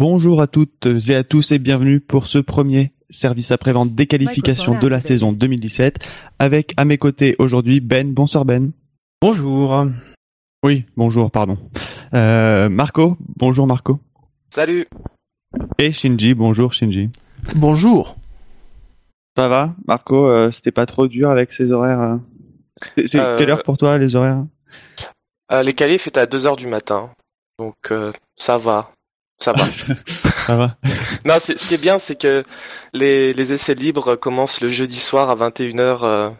Bonjour à toutes et à tous et bienvenue pour ce premier service après-vente des qualifications de la saison 2017 avec à mes côtés aujourd'hui Ben. Bonsoir Ben. Bonjour. Oui, bonjour, pardon. Euh, Marco. Bonjour Marco. Salut. Et Shinji. Bonjour Shinji. Bonjour. Ça va Marco, euh, c'était pas trop dur avec ces horaires euh C'est Euh, quelle heure pour toi les horaires? Euh, les qualifs étaient à 2h du matin. Donc euh, ça va. Ça va. Ça va non, c'est- ce qui est bien, c'est que les, les essais libres commencent le jeudi soir à 21h euh,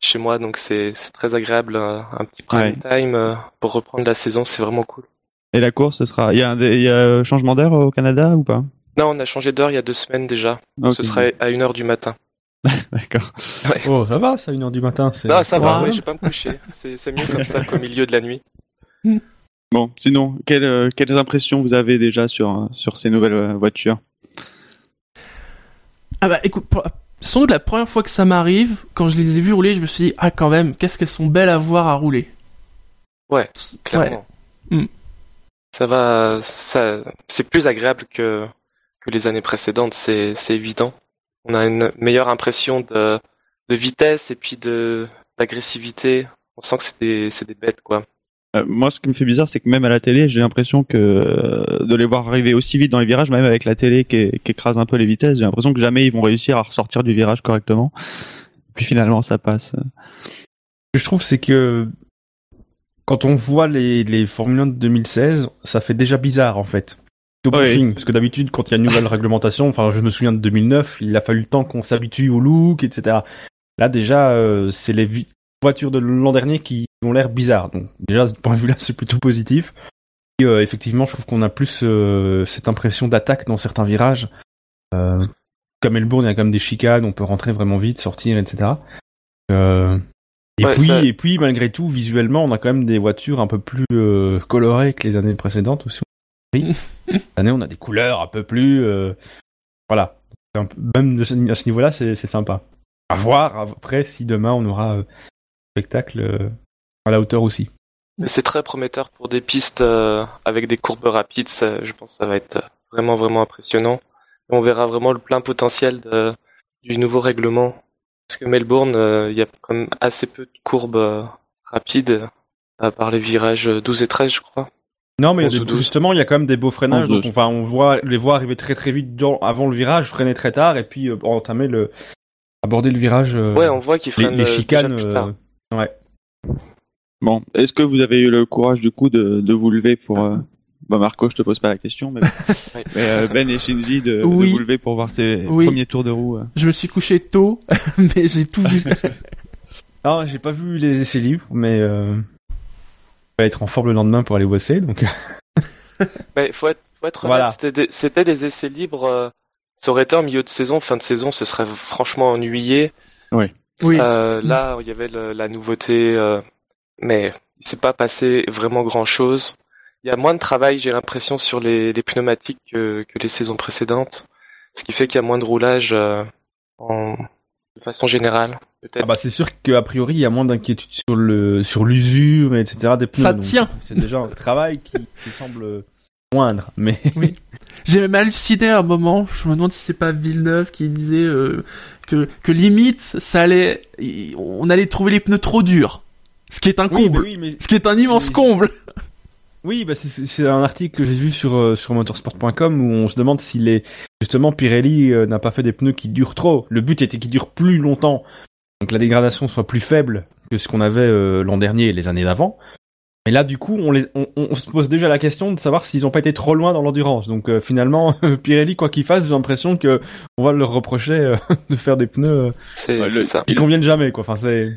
chez moi. Donc c'est c'est très agréable. euh, un petit prime time euh, pour reprendre la saison. C'est vraiment cool. Et la course, ce sera. Il y a un y a changement d'heure au Canada ou pas? Non, on a changé d'heure il y a deux semaines déjà. Donc Ok. ce sera à 1h du matin. D'accord. Oh, ça va, ça, 1h du matin. c'est- Non, ça va, Ouais. oui, je vais pas me coucher. C'est c'est mieux comme ça qu'au milieu de la nuit. Bon, sinon, quelles, euh, quelles impressions vous avez déjà sur, euh, sur ces nouvelles euh, voitures? Ah bah écoute, pour- sans doute la première fois que ça m'arrive, quand je les ai vues rouler, je me suis dit, ah quand même, qu'est-ce qu'elles sont belles à voir à rouler. Ouais, clairement. Mm. Ça va, ça, c'est plus agréable que, que les années précédentes, c'est, c'est évident. On a une meilleure impression de, de vitesse et puis de, d'agressivité. On sent que c'est des, c'est des bêtes, quoi. Euh, Moi, ce qui me fait bizarre, c'est que même à la télé, j'ai l'impression que euh, de les voir arriver aussi vite dans les virages, même avec la télé qui, qui écrase un peu les vitesses, j'ai l'impression que jamais ils vont réussir à ressortir du virage correctement. Puis finalement, ça passe. Ce que je trouve, c'est que quand on voit les, les Formule 1 de 2016, ça fait déjà bizarre, en fait. Bon Oui. parce que d'habitude, quand il y a une nouvelle réglementation, enfin, je me souviens de 2009, il a fallu le temps qu'on s'habitue au look, etc. Là, déjà, euh, c'est les voitures de l'an dernier qui ont l'air bizarres. Donc, déjà, de ce point de vue-là, c'est plutôt positif. Et, euh, effectivement, je trouve qu'on a plus euh, cette impression d'attaque dans certains virages. Euh, comme Melbourne, il y a quand même des chicanes, on peut rentrer vraiment vite, sortir, etc. Euh, et Ouais, puis, ça- et puis, malgré tout, visuellement, on a quand même des voitures un peu plus euh, colorées que les années précédentes aussi. Cette année, on a des couleurs un peu plus, euh, voilà. Peu- Même de ce, à ce niveau-là, c'est c'est sympa. À voir après si demain on aura euh, spectacle euh, à la hauteur aussi. Mais c'est très prometteur pour des pistes euh, avec des courbes rapides. Ça, je pense que ça va être vraiment, vraiment impressionnant. On verra vraiment le plein potentiel de, du nouveau règlement. Parce que Melbourne, euh, il y a quand même assez peu de courbes euh, rapides, à part les virages 12 et 13, je crois. Non, mais il y a 11 ou des- 12. justement, il y a quand même des beaux freinages. 11, Donc, 12. enfin, on voit les voit arriver très très vite dans, avant le virage, freiner très tard, et puis euh, entamer le aborder le virage. euh, Ouais, on voit qu'ils freinent les euh, déjà chicanes. plus tard. euh, ouais. Bon, est-ce que vous avez eu le courage du coup de, de vous lever pour... euh, Bah Marco, je te pose pas la question, mais, euh, Ben et Shinji de, vous lever pour voir ces Oui. premiers tours de roue. euh. Je me suis couché tôt, mais j'ai tout vu. Non, j'ai pas vu les essais libres, mais euh, va être en forme le lendemain pour aller bosser. Donc, Mais faut être, faut être honnête, Voilà. c'était des, c'était des essais libres. euh, ça aurait été en milieu de saison, fin de saison, ce serait franchement ennuyé. Oui. Euh, là, il y avait le- la nouveauté, euh, mais il s'est pas passé vraiment grand chose. Il y a moins de travail, j'ai l'impression, sur les, les pneumatiques que, que les saisons précédentes, ce qui fait qu'il y a moins de roulage euh, en, de façon générale, peut-être. ah bah c'est sûr qu'a priori il y a moins d'inquiétude sur le sur l'usure etc des pneus. Ça donc tient. C'est déjà un travail qui, qui semble moindre, mais J'ai même halluciné à un moment, je me demande si c'est pas Villeneuve qui disait euh, que, que limite, ça allait, on allait trouver les pneus trop durs. Ce qui est un oui, comble. bah oui, mais Ce qui est un immense comble. Oui, bah c'est un article que j'ai vu sur euh, sur motorsport.com où on se demande si les justement Pirelli euh, n'a pas fait des pneus qui durent trop. Le but était qu'ils durent plus longtemps, donc la dégradation soit plus faible que ce qu'on avait euh, l'an dernier et les années d'avant. Mais là, du coup, on, les, on, on se pose déjà la question de savoir s'ils ont pas été trop loin dans l'endurance. Donc euh, finalement, Pirelli, quoi qu'il fasse, j'ai l'impression que on va leur reprocher euh, de faire des pneus euh, Ouais, le- ça. qui conviennent jamais. Quoi. Enfin, c'est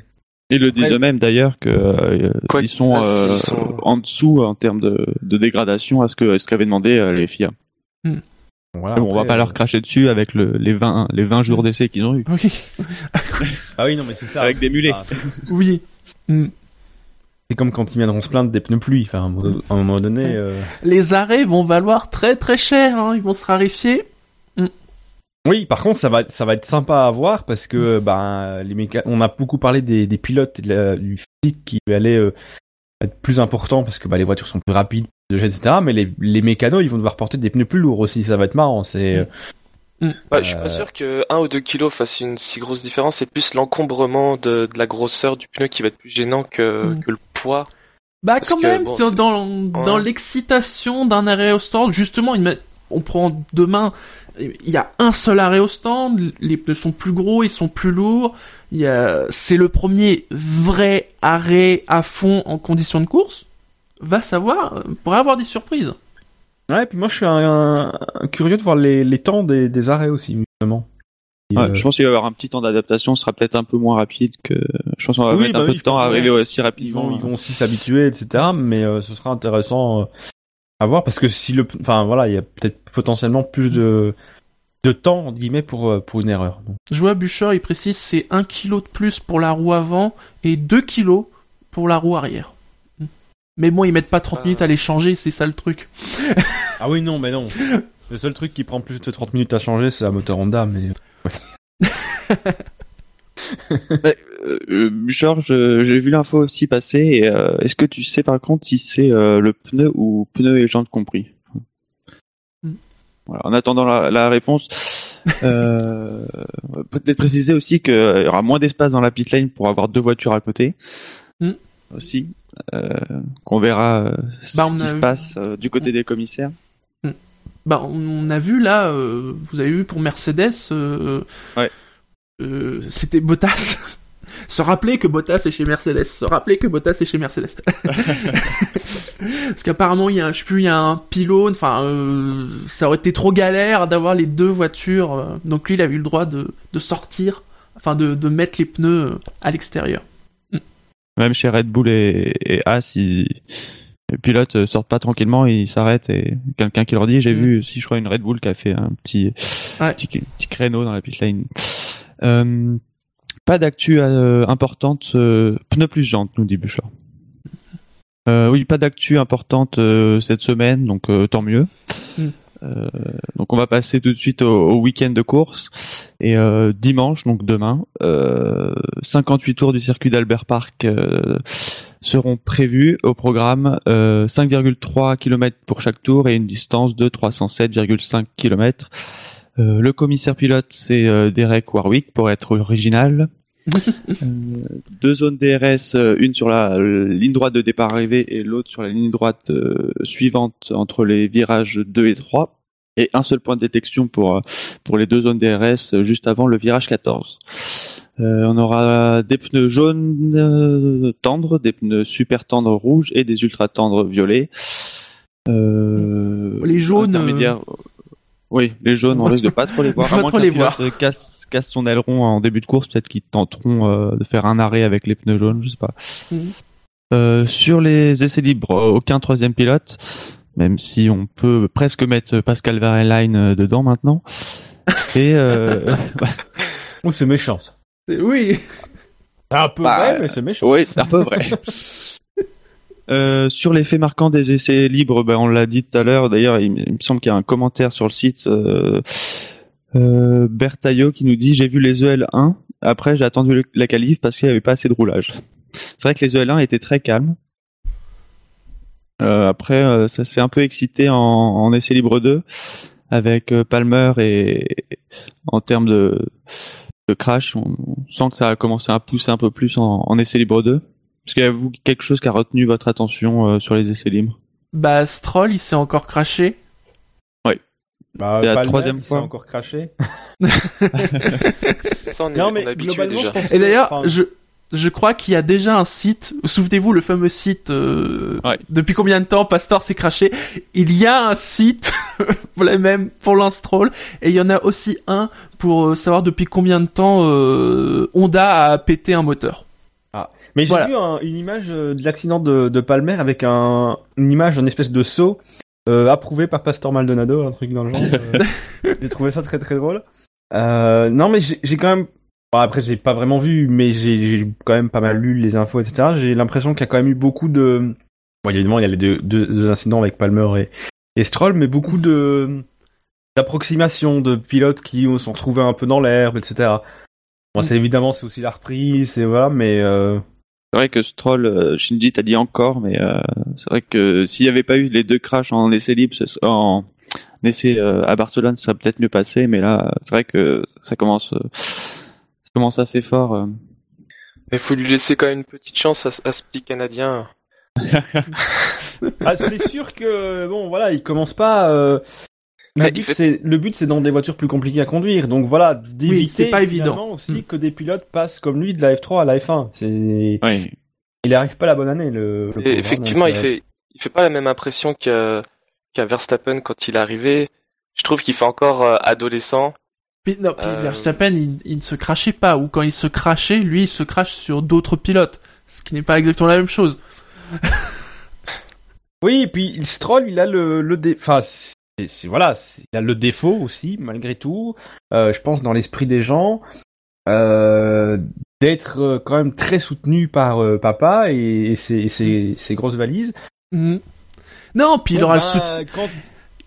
Ils le disent Après- eux-mêmes d'ailleurs que euh, Quoi ils sont, euh, ils en dessous en termes de, de dégradation à ce que ce qu'avaient demandé euh, les FIA. voilà. Bon, on va pas euh, leur cracher dessus avec le, les 20 les 20 jours d'essai qu'ils ont eu Oui. Ah oui, non, mais c'est ça. avec des mulets. Ah, Oui. Mm. C'est comme quand ils viendront se plaindre des pneus pluie. Enfin, à un moment- donné, euh, Les arrêts vont valoir très très cher, hein. ils vont se raréfier. Oui, par contre, ça va, être- ça va être sympa à voir parce que ben les méca... on a beaucoup parlé des, des pilotes et de la- du physique qui allait euh, être plus important parce que bah, les voitures sont plus rapides, plus de jets, etc. Mais les, les mécanos, ils vont devoir porter des pneus plus lourds aussi. Ça va être marrant. C'est euh, Ouais, je suis Euh, pas sûr que 1 ou 2 kilos fasse une si grosse différence. C'est plus l'encombrement de, de la grosseur du pneu qui va être plus gênant que, Mm. que le poids. Bah Parce quand que, même, bon, dans, Ouais. l'excitation d'un arrêt au stand, justement, on prend demain, il y a un seul arrêt au stand, les pneus sont plus gros, ils sont plus lourds, c'est le premier vrai arrêt à fond en conditions de course. Va savoir, on pourrait avoir des surprises. Ouais. Puis moi, je suis un, un- curieux de voir les, les temps des, des arrêts aussi, justement. Et, Ouais, euh, Je pense qu'il va y avoir un petit temps d'adaptation, ce sera peut-être un peu moins rapide que. Je pense qu'on va Oui, mettre bah un peu oui, de temps à arriver aussi rapidement. ils vont aussi s'habituer, etc. Mais euh, ce sera intéressant euh, à voir parce que si le, enfin voilà, il y a peut-être potentiellement plus de de temps entre guillemets pour euh, pour une erreur. Donc, Je vois Bûcher, il précise, c'est 1 kg de plus pour la roue avant et 2 kg pour la roue arrière. Mais bon, ils mettent pas 30 pas- minutes à les changer, c'est ça le truc. Ah oui, non, mais non. Le seul truc qui prend plus de 30 minutes à changer, c'est la moteur Honda, mais... Euh, euh, je- j'ai vu l'info aussi passer. euh, Est-ce que tu sais par contre si c'est euh, le pneu ou pneu et jante compris? Hmm. voilà, En attendant la, la réponse, euh, peut-être préciser aussi qu'il y aura moins d'espace dans la pit lane pour avoir deux voitures à côté. Hmm. Aussi, euh, qu'on verra euh, Bah, ce qui a se passe euh, du côté des commissaires. Bah, on a vu là, euh, vous avez vu pour Mercedes, euh, Ouais. euh, c'était Bottas. se rappeler que Bottas est chez Mercedes. Se rappeler que Bottas est chez Mercedes. Parce qu'apparemment, il y a, un- je sais plus, il y a un pylône. Enfin, ça aurait été trop galère d'avoir les deux voitures. donc lui, il a eu le droit de, de sortir, enfin de, de mettre les pneus à l'extérieur. Même chez Red Bull et, et As, ils- les pilotes euh, sortent pas tranquillement, ils s'arrêtent et quelqu'un qui leur dit, j'ai Mm. vu, si je crois une Red Bull qui a fait un petit, Ouais. petit, petit créneau dans la pit lane. Euh, pas d'actu euh, importante, euh, pneu plus jante, nous dit Bouchard. Euh, oui, pas d'actu importante euh, cette semaine, donc euh, tant mieux. Mm. Euh, donc on va passer tout de suite au, au week-end de course et euh, dimanche, donc demain, euh, 58 tours du circuit d'Albert Park euh, seront prévus au programme euh, 5,3 km pour chaque tour et une distance de 307,5 km. Le commissaire pilote c'est Derek Warwick pour être original. Deux zones DRS, une sur la ligne droite de départ arrivée et l'autre sur la ligne droite euh, suivante entre les virages 2 et 3. Et un seul point de détection pour, euh, pour les deux zones DRS euh, juste avant le virage 14. Euh, on aura des pneus jaunes euh, tendres, des pneus super tendres rouges et des ultra tendres violets. Euh, Les jaunes, intermédiaires- Oui, les jaunes, on risque de pas trop les voir. Pas trop les voir. Casse, casse son aileron en début de course, peut-être qu'ils tenteront de faire un arrêt avec les pneus jaunes, je sais pas. Mhm. Sur les essais libres, aucun troisième pilote, même si on peut presque mettre Pascal Verlaine euh, dedans maintenant. Et euh, Oh, c'est méchant, ça. C'est- Oui. C'est un peu Bah, vrai, mais c'est méchant. Oui, c'est un peu vrai. Euh, sur les faits marquants des essais libres, ben, on l'a dit tout à l'heure. D'ailleurs, il, me- il me semble qu'il y a un commentaire sur le site euh, euh, Bertaillot qui nous dit j'ai vu les EL1. Après, j'ai attendu le- la qualif parce qu'il n'y avait pas assez de roulage. C'est vrai que les EL1 étaient très calmes. Euh, après, euh, ça s'est un peu excité en, en essai libre 2 avec euh, Palmer et en termes de, de crash, on, on sent que ça a commencé à pousser un peu plus en, en essai libre 2. Est-ce qu'il y a vous quelque chose qui a retenu votre attention euh, sur les essais libres? Bah, Stroll, il s'est encore craché. Bah, C'est la Palmer, troisième il s'est fois. encore craché. Ça, on est, Non, on mais est habitué déjà. je pense Et d'ailleurs, enfin, je, je crois qu'il y a déjà un site, souvenez-vous le fameux site, euh, Ouais. depuis combien de temps Pastor s'est craché? Il y a un site pour les mêmes, pour l'Anstroll, et il y en a aussi un pour euh, savoir depuis combien de temps euh, Honda a pété un moteur. Mais j'ai Voilà. vu un- une image de l'accident de, de Palmer avec un, une image d'un espèce de saut euh, approuvé par Pastor Maldonado, un truc dans le genre. j'ai trouvé ça très très drôle. Non mais j'ai quand même... Bon, après, j'ai pas vraiment vu, mais j'ai quand même pas mal lu les infos, etc. J'ai l'impression qu'il y a quand même eu beaucoup de. Bon, évidemment, il y a les deux, incidents avec Palmer et, Stroll, mais beaucoup de d'approximations de pilotes qui sont retrouvés un peu dans l'herbe, etc. Bon, c'est évidemment c'est aussi la reprise, c'est voilà, mais euh, C'est vrai que Stroll, euh, Shinji t'a dit encore, mais euh, c'est vrai que s'il n'y avait pas eu les deux crashs en essai libre, en essai à Barcelone, ça serait peut-être mieux passé. Mais là, c'est vrai que ça commence, commence assez fort. euh. Il faut lui laisser quand même une petite chance à, ce- à ce petit Canadien. ah, c'est sûr que bon voilà, il commence pas. Euh... Mais Le but, fait- c'est le but, c'est dans des voitures plus compliquées à conduire. Donc voilà, d'éviter c'est pas évident. aussi que des pilotes passent comme lui de la F3 à la F1. C'est Oui. il arrive pas la bonne année le. le pauvre, Et hein, effectivement, donc, il euh, fait, il fait pas la même impression qu'à Verstappen quand il est arrivé. Je trouve qu'il fait encore euh, adolescent. Non, Euh, Verstappen, il, il ne se crachait pas, ou quand il se crachait, lui, il se crache sur d'autres pilotes. Ce qui n'est pas exactement la même chose. Oui, et puis Stroll, il a le le dé... enfin voilà, il a le défaut aussi malgré tout. Euh, je pense dans l'esprit des gens euh, d'être euh, quand même très soutenu par euh, papa et, et ses, et ses- ses grosses valises. Mhm. Non, puis il aura bah, le soutien. Quand,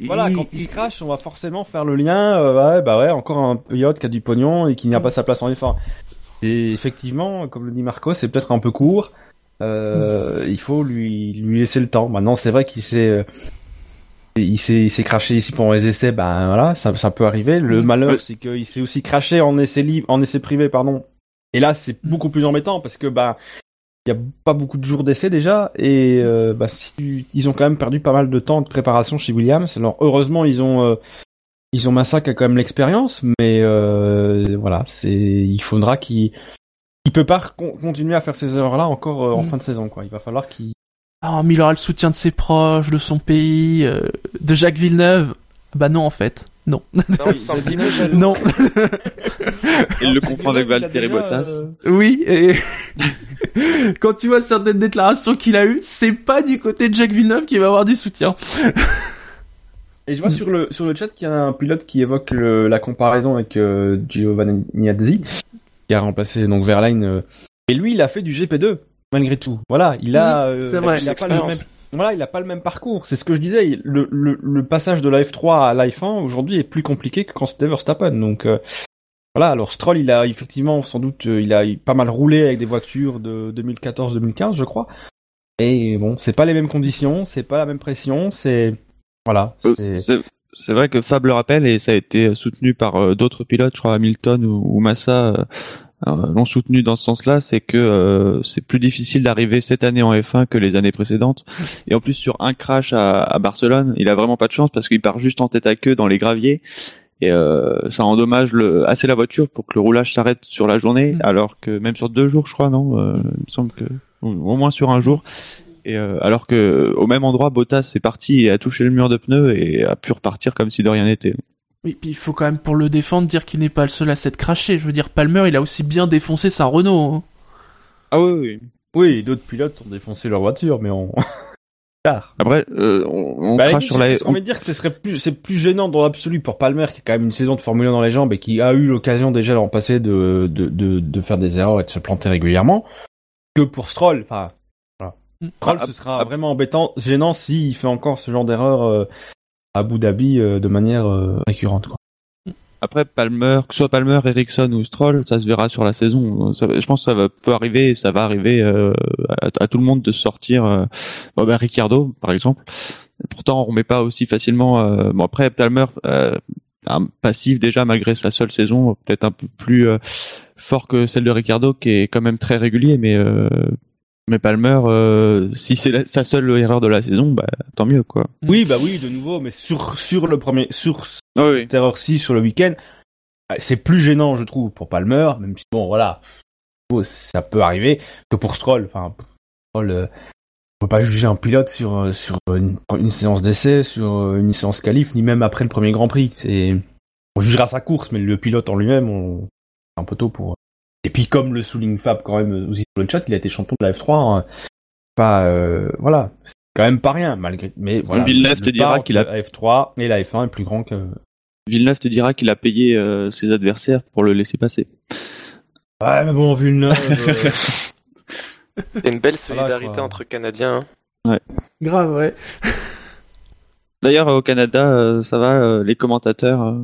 voilà, il- quand il se crache, on va forcément faire le lien. euh, ouais, bah ouais, encore un pilote qui a du pognon et qui n'a pas sa place en F1. Et effectivement, comme le dit Marco, c'est peut-être un peu court. Euh, Il faut lui lui laisser le temps. Maintenant, c'est vrai qu'il s'est euh, il s'est il s'est craché ici pendant les essais. Ben voilà, ça ça peut arriver. Le malheur, c'est qu'il s'est aussi craché en essai libre, en essai privé, pardon. Et là, c'est beaucoup plus embêtant parce que bah il y a pas beaucoup de jours d'essai déjà et euh, bah, si ils ont quand même perdu pas mal de temps de préparation chez Williams. Alors heureusement ils ont euh, ils ont Massa qui a quand même l'expérience, mais euh, voilà c'est il faudra qu'il il peut pas con- continuer à faire ces erreurs là encore euh, en Mm. fin de saison quoi. Il va falloir qu'il Ah, mais il aura le soutien de ses proches, de son pays, de Jacques Villeneuve. Bah non, en fait. Non. Non, il semble un petit peu jaloux. non. Il le confond avec Valtteri Bottas. euh, oui, et quand tu vois certaines déclarations qu'il a eues, c'est pas du côté de Jacques Villeneuve qui va avoir du soutien. Et je vois sur le sur le chat qu'il y a un pilote qui évoque le- la comparaison avec euh, Giovanni qui a remplacé donc Verlaine euh, et lui il a fait du GP2 malgré tout. Voilà, il a euh, c'est vrai. il a pas le L'expérience. même voilà, il a pas le même parcours. C'est ce que je disais, le, le, le passage de la F3 à la F1 aujourd'hui est plus compliqué que quand c'était Verstappen. Donc euh, voilà, alors Stroll il a effectivement sans doute euh, il a pas mal roulé avec des voitures de 2014-2015 je crois. Et bon, c'est pas les mêmes conditions, c'est pas la même pression, c'est voilà, Euh, c'est vrai que Fab le rappelle et ça a été soutenu par d'autres pilotes, je crois Hamilton ou, Massa l'ont soutenu dans ce sens-là, c'est que euh, c'est plus difficile d'arriver cette année en F1 que les années précédentes. Et en plus sur un crash à, à Barcelone, il a vraiment pas de chance parce qu'il part juste en tête à queue dans les graviers et euh, ça endommage le, assez la voiture pour que le roulage s'arrête sur la journée, Mm. alors que même sur deux jours, je crois, non, euh, il me semble que au moins sur un jour. Et euh, alors que au même endroit, Bottas est parti et a touché le mur de pneus et a pu repartir comme si de rien n'était. Oui, puis il faut quand même pour le défendre dire qu'il n'est pas le seul à s'être craché. Je veux dire, Palmer, il a aussi bien défoncé sa Renault. hein. Ah oui, oui. Oui, d'autres pilotes ont défoncé leur voiture, mais on. Tard. Après, euh, on, on Bah, crache sur la. envie de dire que ce serait plus, c'est plus gênant dans l'absolu pour Palmer, qui a quand même une saison de Formule 1 dans les jambes et qui a eu l'occasion déjà l'an passé de, de, de, de faire des erreurs et de se planter régulièrement, que pour Stroll. Enfin, voilà. Mm. Stroll, Ah, ce sera ah, vraiment embêtant, gênant s'il fait encore ce genre d'erreur euh, à Abu Dhabi euh, de manière euh, récurrente. Quoi. Après Palmer, que ce soit Palmer, Ericsson ou Stroll, ça se verra sur la saison. Je pense que ça va, peut arriver, ça va arriver euh, à, tout le monde de sortir. Euh, Ricciardo, par exemple. Pourtant, on met pas aussi facilement. bon après Palmer, un passif déjà malgré sa seule saison, peut-être un peu plus fort que celle de Ricciardo, qui est quand même très régulier, mais mais Palmer, euh, si c'est la- sa seule erreur de la saison, bah tant mieux quoi. Oui, bah oui, de nouveau, mais sur, sur le premier, sur Ah oui. cette erreur-ci sur le week-end, euh, c'est plus gênant, je trouve, pour Palmer, même si, bon, voilà, ça peut arriver, que pour Stroll. Enfin, Stroll, euh, on peut pas juger un pilote sur, euh, sur une, une séance d'essai, sur une séance qualif, ni même après le premier Grand Prix. C'est, on jugera sa course, mais le pilote en lui-même, on, c'est un peu tôt pour... Et puis, comme le souligne Fab quand même aussi sur le chat, il a été champion de la F3, hein. pas, euh, voilà, c'est quand même pas rien, malgré, mais voilà. Villeneuve le te dira qu'il a- entre La F3 et la F1 est plus grand que, Villeneuve te dira qu'il a payé euh, ses adversaires pour le laisser passer. Ouais, mais bon, Villeneuve. euh, Il y a une belle solidarité quoi. entre Canadiens. hein. Grave, ouais. D'ailleurs, au Canada, euh, ça va, euh, les commentateurs.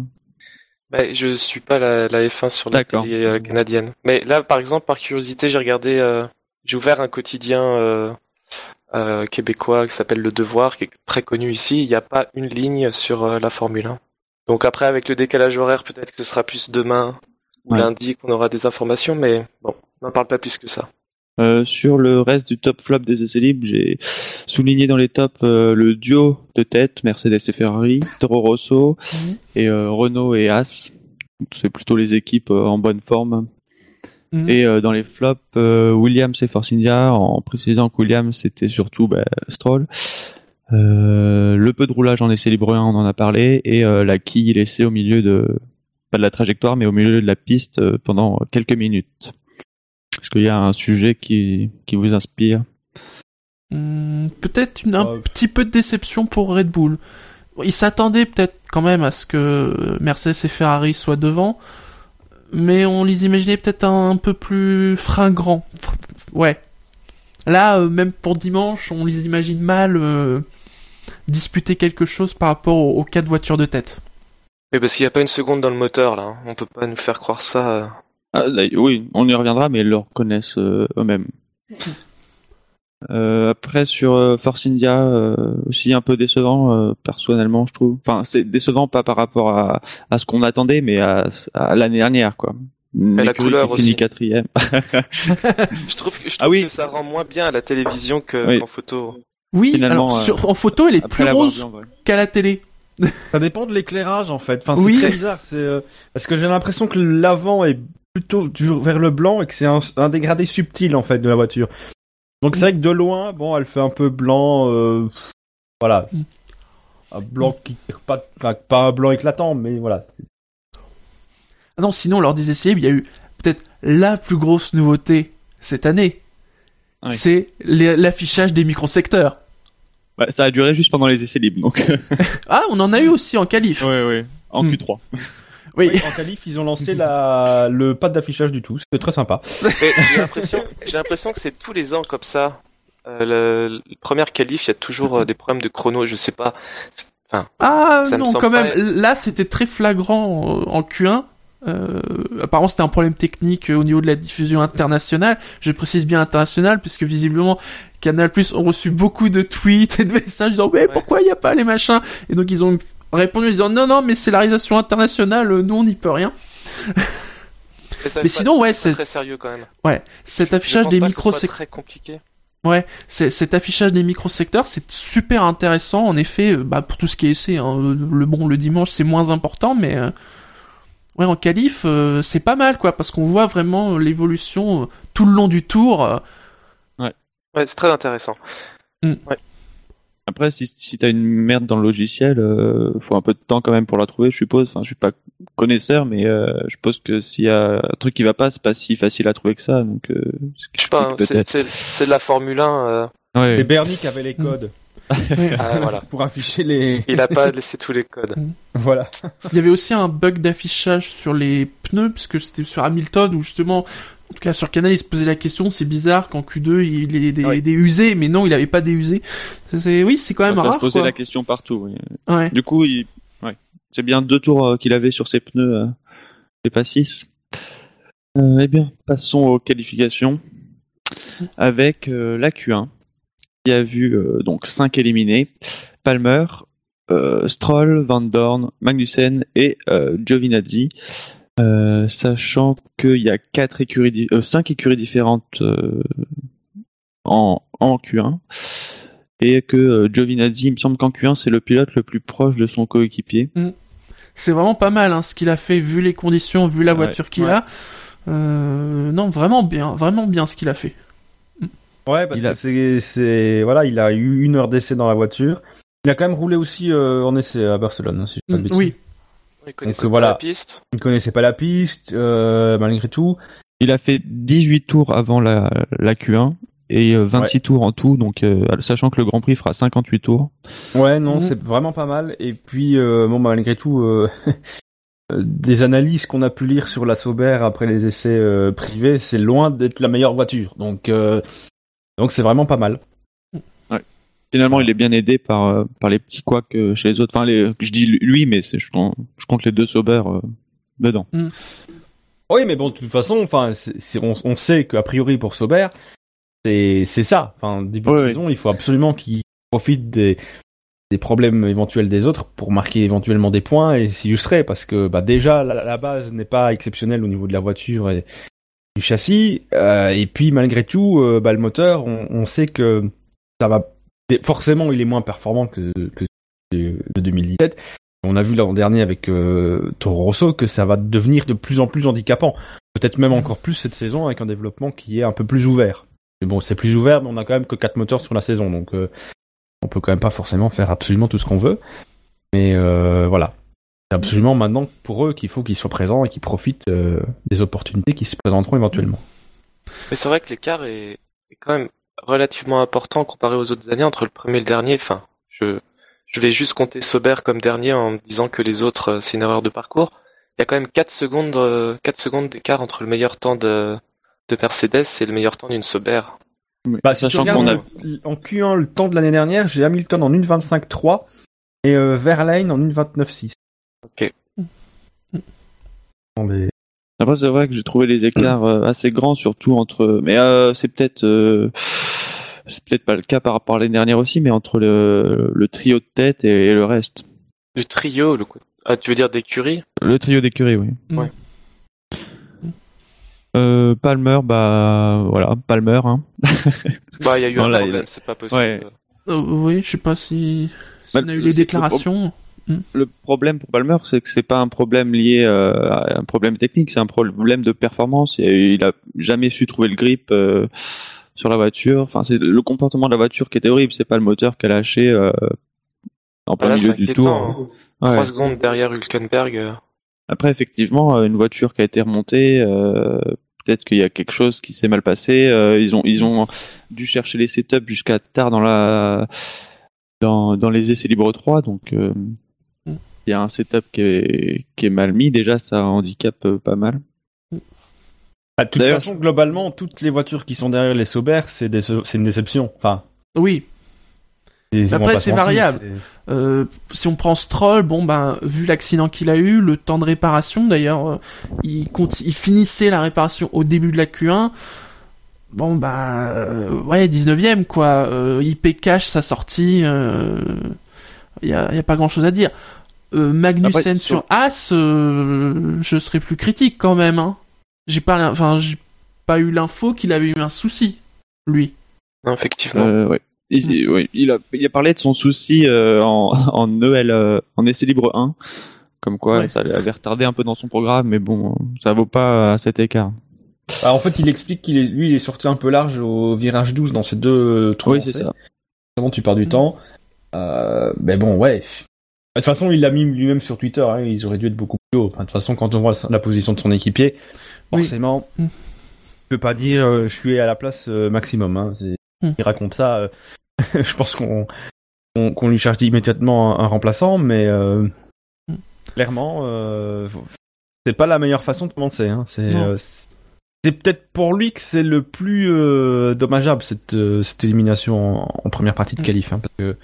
Je suis pas la, la F1 sur la télé euh, canadienne. Mais là, par exemple, par curiosité, j'ai regardé, euh, j'ai ouvert un quotidien euh, québécois qui s'appelle Le Devoir, qui est très connu ici. Il n'y a pas une ligne sur la Formule 1. Donc après, avec le décalage horaire, peut-être que ce sera plus demain ou Ouais. lundi qu'on aura des informations, mais bon, on n'en parle pas plus que ça. Euh, sur le reste du top flop des essais libres, j'ai souligné dans les tops euh, le duo de tête Mercedes et Ferrari, Toro Rosso Mhm. et euh, Renault et As. Donc, C'est plutôt les équipes en bonne forme. Mhm. Et dans les flops, Williams et Force India, en précisant que Williams c'était surtout bah, Stroll. Le peu de roulage en essai libre 1, on en a parlé, et la quille laissée au milieu de pas de la trajectoire, mais au milieu de la piste pendant quelques minutes. Est-ce qu'il y a un sujet qui, qui vous inspire Hmm, peut-être un petit peu de déception pour Red Bull. Ils s'attendaient peut-être quand même à ce que Mercedes et Ferrari soient devant, mais on les imaginait peut-être un peu plus fringants. Ouais. Là, euh, même pour dimanche, on les imagine mal euh, disputer quelque chose par rapport aux, aux quatre voitures de tête. Mais parce qu'il n'y a pas une seconde dans le moteur, là. hein. On peut pas nous faire croire ça. Ah, là, Oui, on y reviendra, mais ils le reconnaissent euh, eux-mêmes. Euh, après sur euh, Force India euh, aussi un peu décevant euh, personnellement je trouve. Enfin c'est décevant pas par rapport à, à ce qu'on attendait mais à, à l'année dernière quoi. Et la couleur aussi. quatrième. Je trouve Ah oui. que ça rend moins bien à la télévision Oui. qu'en photo. Oui, Finalement, alors sur- en photo, elle est plus rose vrai. qu'à la télé. Ça dépend de l'éclairage en fait. Enfin, Oui. c'est très bizarre. C'est euh, parce que j'ai l'impression que l'avant est plutôt vers le blanc et que c'est un, un dégradé subtil en fait de la voiture. Donc c'est vrai que de loin, bon, elle fait un peu blanc. euh, voilà, Mm. un blanc qui pas, enfin pas un blanc éclatant, mais voilà. Ah non, sinon, lors des essais libres, il y a eu peut-être la plus grosse nouveauté cette année. Oui. C'est l'affichage des microsecteurs. Ouais, ça a duré juste pendant les essais libres donc. Ah, on en a eu aussi en qualif. ouais ouais. En Hmm. Q3. Oui. Oui, en qualif, ils ont lancé la, le pas d'affichage du tout. C'était très sympa. Mais j'ai l'impression, j'ai l'impression que c'est tous les ans comme ça. Euh, le, le première qualif, il y a toujours euh, des problèmes de chrono. Je sais pas. Enfin, Ah Ça non, quand même. pas- Là, c'était très flagrant euh, en Q1. Euh, apparemment, c'était un problème technique euh, au niveau de la diffusion internationale. Je précise bien internationale, puisque visiblement, Canal Plus ont reçu beaucoup de tweets et de messages disant mais Ouais. pourquoi il n'y a pas les machins? Et donc ils ont répondu en disant non non mais c'est la réalisation internationale, euh, nous on n'y peut rien. Mais sinon, pas- ouais, c'est- très sérieux quand même. Ouais, cet Je affichage des micro soit très compliqué. Ouais, c'est cet affichage des microsecteurs, c'est super intéressant. En effet, euh, bah, pour tout ce qui est essai, hein, le bon le dimanche c'est moins important, mais euh, ouais en qualif euh, c'est pas mal quoi, parce qu'on voit vraiment l'évolution euh, tout le long du tour. euh. Ouais, c'est très intéressant. Après, si, si t'as une merde dans le logiciel, euh, faut un peu de temps quand même pour la trouver, je suppose. Enfin, je suis pas connaisseur, mais euh, je suppose que s'il y a un truc qui va pas, c'est pas si facile à trouver que ça. Donc, euh, Je sais pas. hein, c'est, peut-être. c'est, c'est de la Formule 1. euh, Ouais. Et Bernie qui avait les codes ah, voilà. pour afficher les. Il a pas laissé tous les codes. Voilà. Il y avait aussi un bug d'affichage sur les pneus, parce que c'était sur Hamilton où justement, en tout cas sur Canal, il se posait la question, c'est bizarre qu'en Q2 il ait des, Oui. des usés, mais non, il avait pas des usés. C'est oui, c'est quand même ça rare. se posait quoi. la question partout. oui. Ouais. Du coup, il... ouais. c'est bien deux tours euh, qu'il avait sur ses pneus, euh, et pas six. Euh, eh bien, passons aux qualifications avec euh, la Q1 qui a vu euh, donc cinq éliminés Palmer, euh, Stroll, Van Dorn, Magnussen et euh, Giovinazzi. Euh, sachant qu'il y a quatre écuries, di- euh, cinq écuries différentes euh, en, en Q1 et que euh, Giovinazzi, il me semble qu'en Q1 c'est le pilote le plus proche de son coéquipier. C'est vraiment pas mal hein, ce qu'il a fait vu les conditions, vu la Ouais, voiture qu'il ouais. a. Euh, non, vraiment bien, vraiment bien ce qu'il a fait. Ouais, parce Il a- que c'est, c'est, voilà, il a eu une heure d'essai dans la voiture. Il a quand même roulé aussi euh, en essai à Barcelone, hein, si je dis pas de Mm, bêtises. oui, Il connaissait Donc, pas voilà. la piste. Il connaissait pas la piste, euh, malgré tout. Il a fait 18 tours avant la, la Q1 et euh, 26 tours en tout, donc euh, sachant que le Grand Prix fera 58 tours. Ouais, non, Mhm. c'est vraiment pas mal. Et puis, euh, bon, bah, malgré tout, euh, des analyses qu'on a pu lire sur la Sauber après les essais euh, privés, c'est loin d'être la meilleure voiture. Donc, euh, donc c'est vraiment pas mal. Finalement, il est bien aidé par, euh, par les petits couacs euh, chez les autres. Enfin, les, je dis lui, mais c'est, je, compte- je compte les deux Sauber euh, dedans. Oui, mais bon, de toute façon, enfin, on, on sait qu'a priori pour Sauber, c'est c'est ça. Enfin, début Ouais, de saison, il faut absolument qu'il profite des des problèmes éventuels des autres pour marquer éventuellement des points et s'illustrer parce que bah déjà la, la base n'est pas exceptionnelle au niveau de la voiture et du châssis euh, et puis malgré tout euh, bah, le moteur on, on sait que ça va forcément il est moins performant que, que de de 2017 on a vu l'an dernier avec euh, Toro Rosso que ça va devenir de plus en plus handicapant peut-être même encore plus cette saison avec un développement qui est un peu plus ouvert bon c'est plus ouvert mais on a quand même que quatre moteurs sur la saison donc euh, on peut quand même pas forcément faire absolument tout ce qu'on veut. Mais euh, voilà. C'est absolument maintenant pour eux qu'il faut qu'ils soient présents et qu'ils profitent euh, des opportunités qui se présenteront éventuellement. Mais c'est vrai que l'écart est quand même relativement important comparé aux autres années entre le premier et le dernier. Enfin, je, je vais juste compter Sauber comme dernier en me disant que les autres, euh, c'est une erreur de parcours. Il y a quand même 4 secondes, euh, 4 secondes d'écart entre le meilleur temps de, de Mercedes et le meilleur temps d'une Sauber. Bah, si tu Sachant regardes qu'on a le- en Q1 le temps de l'année dernière, j'ai Hamilton en 1.25.3 et euh, Verlaine en 1.29.6. Ok. Dans les- Après, c'est vrai que j'ai trouvé les écarts euh, assez grands, surtout entre. Mais euh, c'est peut-être. euh, C'est peut-être pas le cas par rapport à l'année dernière aussi, mais entre le, le trio de tête et, et le reste. Le trio, le coup. Ah, tu veux dire d'écurie? Le trio d'écurie, oui. Ouais. Euh, Palmer, bah voilà, Palmer. Hein. Bah, il y a eu Non, un là, problème, c'est pas possible. Ouais. Euh, oui, je sais pas si, si Bah, on a eu le- les c'est que le problème pour Palmer, c'est que c'est pas un problème lié euh, à un problème technique, c'est un problème de performance. Et il a jamais su trouver le grip euh, sur la voiture. Enfin, c'est le comportement de la voiture qui était horrible. C'est pas le moteur qui a lâché euh, en plein Voilà, milieu du tour. hein. Ouais. Trois secondes derrière Hülkenberg. Après, effectivement, une voiture qui a été remontée, euh, peut-être qu'il y a quelque chose qui s'est mal passé. Euh, ils ont ils ont dû chercher les setups jusqu'à tard dans la dans dans les essais libres 3, donc euh, Mm. Y a un setup qui est qui est mal mis. Déjà, ça handicape euh, pas mal. Ah, de toute façon, globalement, toutes les voitures qui sont derrière les Sauber, c'est une déception. Enfin, Oui. Après, c'est variable. Euh, si on prend Stroll, bon ben, vu l'accident qu'il a eu, le temps de réparation, d'ailleurs, euh, il, il finissait la réparation au début de la Q1. Bon ben, euh, ouais, 19ème quoi. Euh, IP cache sa sortie. euh, Il y, a, y a pas grand chose à dire. Euh, Magnussen Après, sur As, euh, je serais plus critique quand même. Hein. J'ai pas, enfin, j'ai pas eu l'info qu'il avait eu un souci, lui. Effectivement. Euh, ouais. Il, ouais, il a il a parlé de son souci euh, en en EL euh, en essai libre 1, comme quoi Ouais. ça avait retardé un peu dans son programme, mais bon, ça vaut pas à cet écart. Bah, en fait, il explique qu'il est, lui, il est sorti un peu large au virage 12 dans ces deux trous. Oui, c'est ça. Bon, tu perds du temps. Euh, mais bon, ouais. De toute façon, il l'a mis lui-même sur Twitter. Hein, ils auraient dû être beaucoup plus haut. Enfin, de toute façon, quand on voit la position de son équipier, Oui. forcément, Mm. je peux pas dire euh, je suis à la place euh, maximum. Hein. Mm. Il raconte ça. euh, je pense qu'on qu'on qu'on lui cherche immédiatement un, un remplaçant, mais euh, Mm. clairement, euh, c'est pas la meilleure façon de commencer. Hein. C'est euh, c'est peut-être pour lui que c'est le plus euh, dommageable cette, cette élimination en, en première partie de Mm. qualif, hein, parce que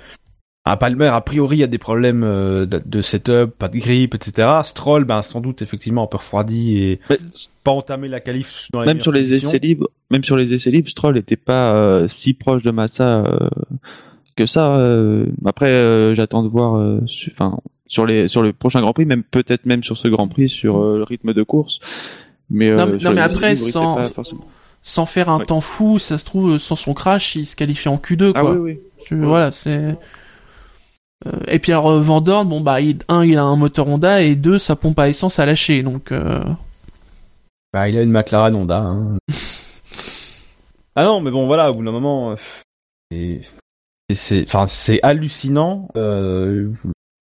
à Palmer, a priori, il y a des problèmes euh, de, de setup, pas de grip, etc. Stroll, ben sans doute effectivement un peu refroidi et Mais pas entamé la qualif dans les même sur les conditions. essais libres, même sur les essais libres, Stroll n'était pas euh, si proche de Massa euh, que ça. euh. Après, euh, j'attends de voir, euh, enfin, sur les sur le prochain Grand Prix, même peut-être même sur ce Grand Prix, sur euh, le rythme de course. Mais, Non, mais- non, après, libres, sans- Sans faire un Ouais. temps fou, ça se trouve, sans son crash, il se qualifie en Q2, quoi. Ah oui, oui. Voilà, c'est. Euh, et puis alors euh, Van Dorn, bon bah il, un il a un moteur Honda et deux sa pompe à essence a lâché donc euh, Bah, il a une McLaren Honda. Hein. ah non, mais bon, voilà, au bout d'un moment, euh, c'est, c'est, enfin, c'est hallucinant. Euh,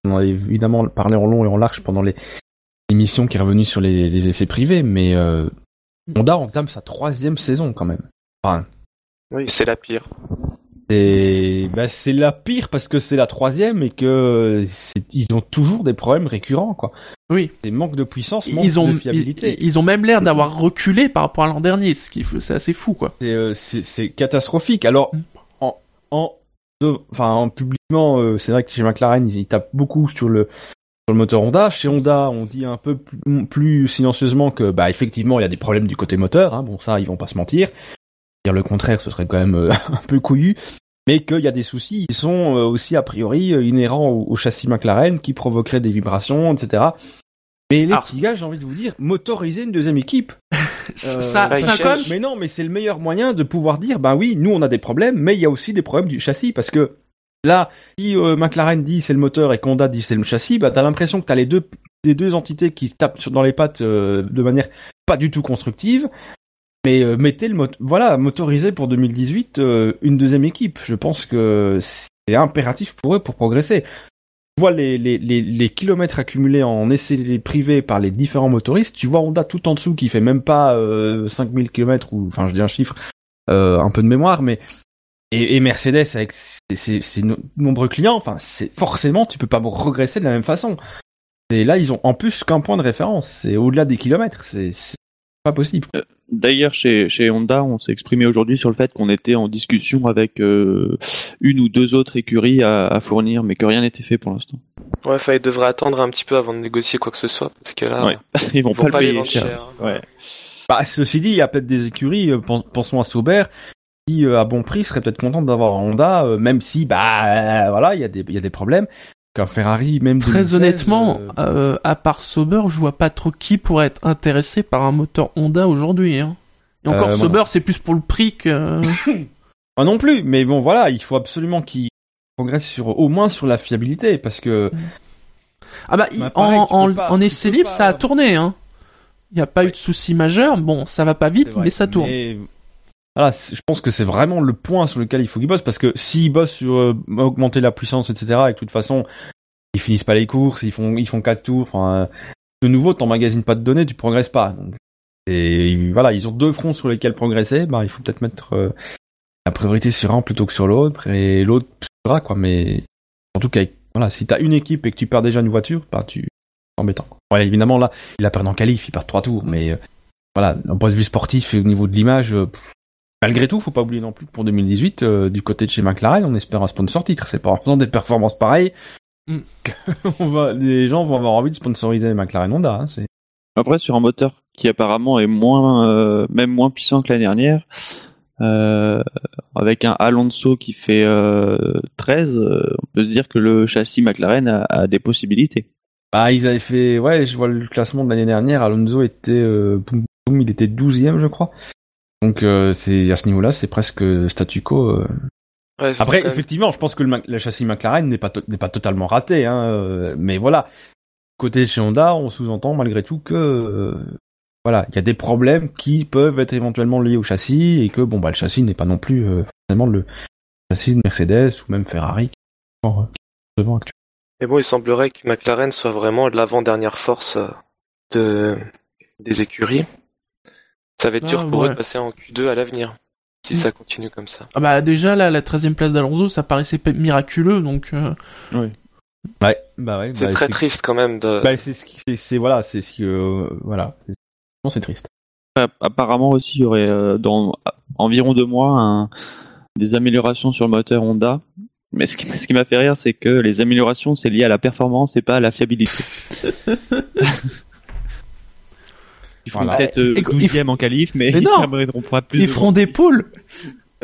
on a évidemment parlé en long et en large pendant les émissions qui est revenue sur les, les essais privés, mais euh, Honda entame sa troisième saison quand même. Enfin, Oui, c'est la pire. C'est bah, c'est la pire parce que c'est la troisième et que ils ont toujours des problèmes récurrents quoi. Oui. Des manques de puissance, manque ils ont, de fiabilité. Ils, ils ont même l'air d'avoir reculé par rapport à l'an dernier, ce qui c'est assez fou quoi. C'est euh, c'est catastrophique. Alors en en de, enfin en publiquement, euh, c'est vrai que chez McLaren ils, ils tapent beaucoup sur le sur le moteur Honda. Chez Honda, on dit un peu plus, plus silencieusement que bah effectivement il y a des problèmes du côté moteur. Hein. Bon ça ils vont pas se mentir. Dire le contraire, ce serait quand même euh, un peu couillu. Mais qu'il y a des soucis, ils sont euh, aussi a priori euh, inhérents au, au châssis McLaren qui provoqueraient des vibrations, etc. Mais les Alors- petits gars, j'ai envie de vous dire, motoriser une deuxième équipe. ça, bah, ça comme. Mais non, mais c'est le meilleur moyen de pouvoir dire, ben oui, nous on a des problèmes, mais il y a aussi des problèmes du châssis parce que là, si euh, McLaren dit c'est le moteur et Honda dit c'est le châssis, bah t'as l'impression que t'as les deux les deux entités qui se tapent dans les pattes euh, de manière pas du tout constructive. Mais euh, mettez le voilà motorisé pour 2018 euh, une deuxième équipe. Je pense que c'est impératif pour eux pour progresser. Tu vois les, les, les, les kilomètres accumulés en essais privés par les différents motoristes. Tu vois Honda tout en dessous qui fait même pas euh, 5000 kilomètres ou enfin je dis un chiffre euh, un peu de mémoire, mais et, Mercedes avec ses, ses- ses no- nombreux clients, enfin c'est forcément tu peux pas regresser de la même façon. Et là ils ont en plus qu'un point de référence. C'est au-delà des kilomètres. C'est pas possible. D'ailleurs, chez, chez Honda, on s'est exprimé aujourd'hui sur le fait qu'on était en discussion avec euh, une ou deux autres écuries à, à fournir, mais que rien n'était fait pour l'instant. Ouais, enfin, ils devraient attendre un petit peu avant de négocier quoi que ce soit, parce que là, Ouais. Ils vont ils vont pas, pas le les payer cher. cher. Ouais. Bah, ceci dit, il y a peut-être des écuries, euh, pen- pensons à Sauber, qui euh, à bon prix seraient peut-être contentes d'avoir un Honda, euh, même si bah voilà, il y a des il y a des problèmes. Qu'un Ferrari, même Très 2016, honnêtement, euh, euh, à part Sauber, je vois pas trop qui pourrait être intéressé par un moteur Honda aujourd'hui. Hein. Et encore, Euh, Sauber, c'est plus pour le prix que... Moi non plus, mais bon voilà, il faut absolument qu'ils progressent sur au moins sur la fiabilité parce que Ah bah, Bah, pareil, en, en, pas- essai libre, pas- ça a tourné. Hein. Il n'y a pas eu de souci majeur. Bon, ça va pas vite, mais ça tourne. mais je pense que c'est vraiment le point sur lequel il faut qu'ils bossent parce que s'ils bossent sur euh, augmenter la puissance, etc. Et de toute façon, ils finissent pas les courses, ils font ils font quatre tours. Enfin, euh, de nouveau, t'emmagasines pas de données, tu progresses pas. Et voilà, ils ont deux fronts sur lesquels progresser. Bah, il faut peut-être mettre euh, la priorité sur un plutôt que sur l'autre et l'autre suivra quoi. Mais surtout qu'avec voilà, si t'as une équipe et que tu perds déjà une voiture, bah tu embêtant. Évidemment là, il a perdu en qualif, il perd trois tours, mais voilà, d'un point de vue sportif et au niveau de l'image, malgré tout, faut pas oublier non plus que pour 2018, euh, du côté de chez McLaren, on espère un sponsor titre. C'est pas en faisant des performances pareilles Mm. qu'on va, les gens vont avoir envie de sponsoriser McLaren Honda. Hein, c'est Après, sur un moteur qui apparemment est moins, euh, même moins puissant que l'année dernière, euh, avec un Alonso qui fait euh, 13, euh, on peut se dire que le châssis McLaren a, a des possibilités. Bah, ils avaient fait, ouais, je vois le classement de l'année dernière, Alonso était, euh, boum, boum, il était 12e, je crois. Donc, euh, c'est, à ce niveau-là, c'est presque statu quo. euh. Ouais, Après, effectivement, je pense que le, châssis McLaren n'est pas, to- n'est pas totalement raté, hein, euh, mais voilà. Côté chez Honda, on sous-entend malgré tout que, euh, voilà, il y a des problèmes qui peuvent être éventuellement liés au châssis et que, bon, bah, le châssis n'est pas non plus, euh, forcément le châssis de Mercedes ou même Ferrari devant actuellement. Mais bon, il semblerait que McLaren soit vraiment l'avant-dernière force de des écuries. Ça va être Ah, dur pour eux ouais. de passer en Q2 à l'avenir, si Mm. ça continue comme ça. Ah bah déjà, là, la 13 e place d'Alonso, ça paraissait miraculeux, donc... euh, Ouais, bah ouais. C'est bah, très triste quand même de. Bah, c'est ce qui, c'est, c'est- voilà, c'est ce que, euh, voilà. C'est- Non, c'est triste. App- Apparemment aussi, il y aurait euh, dans environ deux mois un- des améliorations sur le moteur Honda. Mais ce qui, ce qui m'a fait rire, c'est que les améliorations, c'est lié à la performance et pas à la fiabilité. Ils feront Voilà. peut-être euh, Et- et- 12e en qualif, mais, Mais ils non termineront pas plus. Ils de- feront des pôles,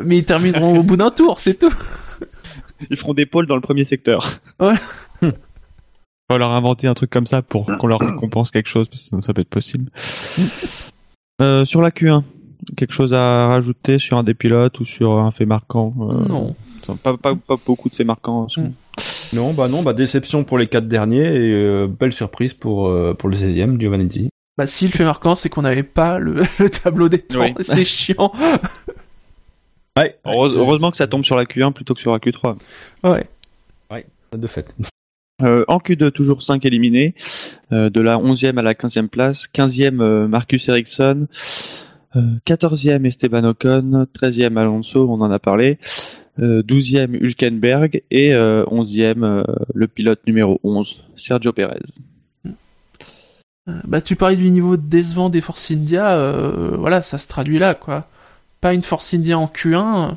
mais ils termineront au bout d'un tour, c'est tout. Ils feront des pôles dans le premier secteur. Ouais. On va leur inventer un truc comme ça pour qu'on leur récompense quelque chose, parce que sinon ça peut être possible. Euh, sur la Q1, quelque chose à rajouter sur un des pilotes ou sur un fait marquant euh, Non. Pas, pas, pas beaucoup de faits marquants. Mm. Non, bah non, bah déception pour les quatre derniers et euh, belle surprise pour euh, pour le 16e, Giovanni. Bah si le fait marquant, c'est qu'on n'avait pas le, le tableau des temps, Oui. c'était chiant. Ouais, Heureuse- heureusement que ça tombe sur la Q1 plutôt que sur la Q3. Ouais. de fait. Euh, en Q2, toujours 5 éliminés, euh, de la 11e à la 15e place. 15e, euh, Marcus Ericsson. Euh, 14e, Esteban Ocon. 13e, Alonso, on en a parlé. Euh, 12e Hülkenberg et euh, 11e euh, le pilote numéro 11 Sergio Perez. Euh, Bah, tu parlais du niveau décevant des Force India, euh, voilà, ça se traduit là, quoi. Pas une Force India en Q1, euh,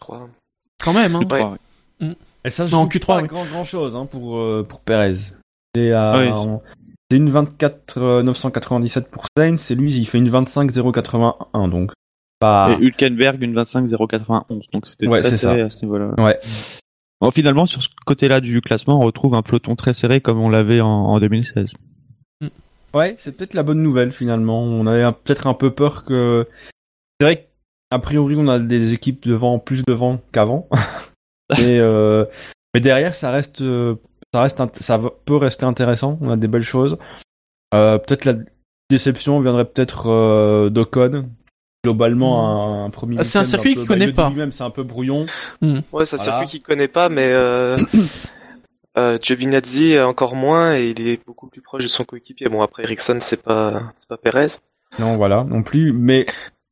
Q3. quand même, hein. Je crois, ouais. Et ça, je Non, Q3, pas oui. grand, grand chose hein, pour, euh, pour Perez. C'est Oui. en- c'est une 24 euh, 997 pour Sainz, et lui, il fait une 25 081, donc pas... Et Hülkenberg une 25 091 donc c'était Ouais, serré ça. à ce niveau-là. Ouais. Bon, finalement sur ce côté-là du classement on retrouve un peloton très serré comme on l'avait en, en 2016. Ouais, c'est peut-être la bonne nouvelle finalement. On avait peut-être un peu peur que. C'est vrai qu'a priori on a des équipes devant plus devant qu'avant, mais euh, mais derrière ça reste euh, ça reste ça peut rester intéressant. On a des belles choses. Euh, peut-être la déception viendrait peut-être euh, d'Ocon. Globalement un, un premier. Ah, c'est un circuit qu'il connaît bah, pas. Lui-même c'est un peu brouillon. Ouais, c'est un Voilà. circuit qu'il connaît pas, mais euh, euh, Giovinazzi encore moins et il est beaucoup plus proche de son coéquipier. Bon, après Ericsson, c'est pas, c'est pas Perez. Non voilà non plus, mais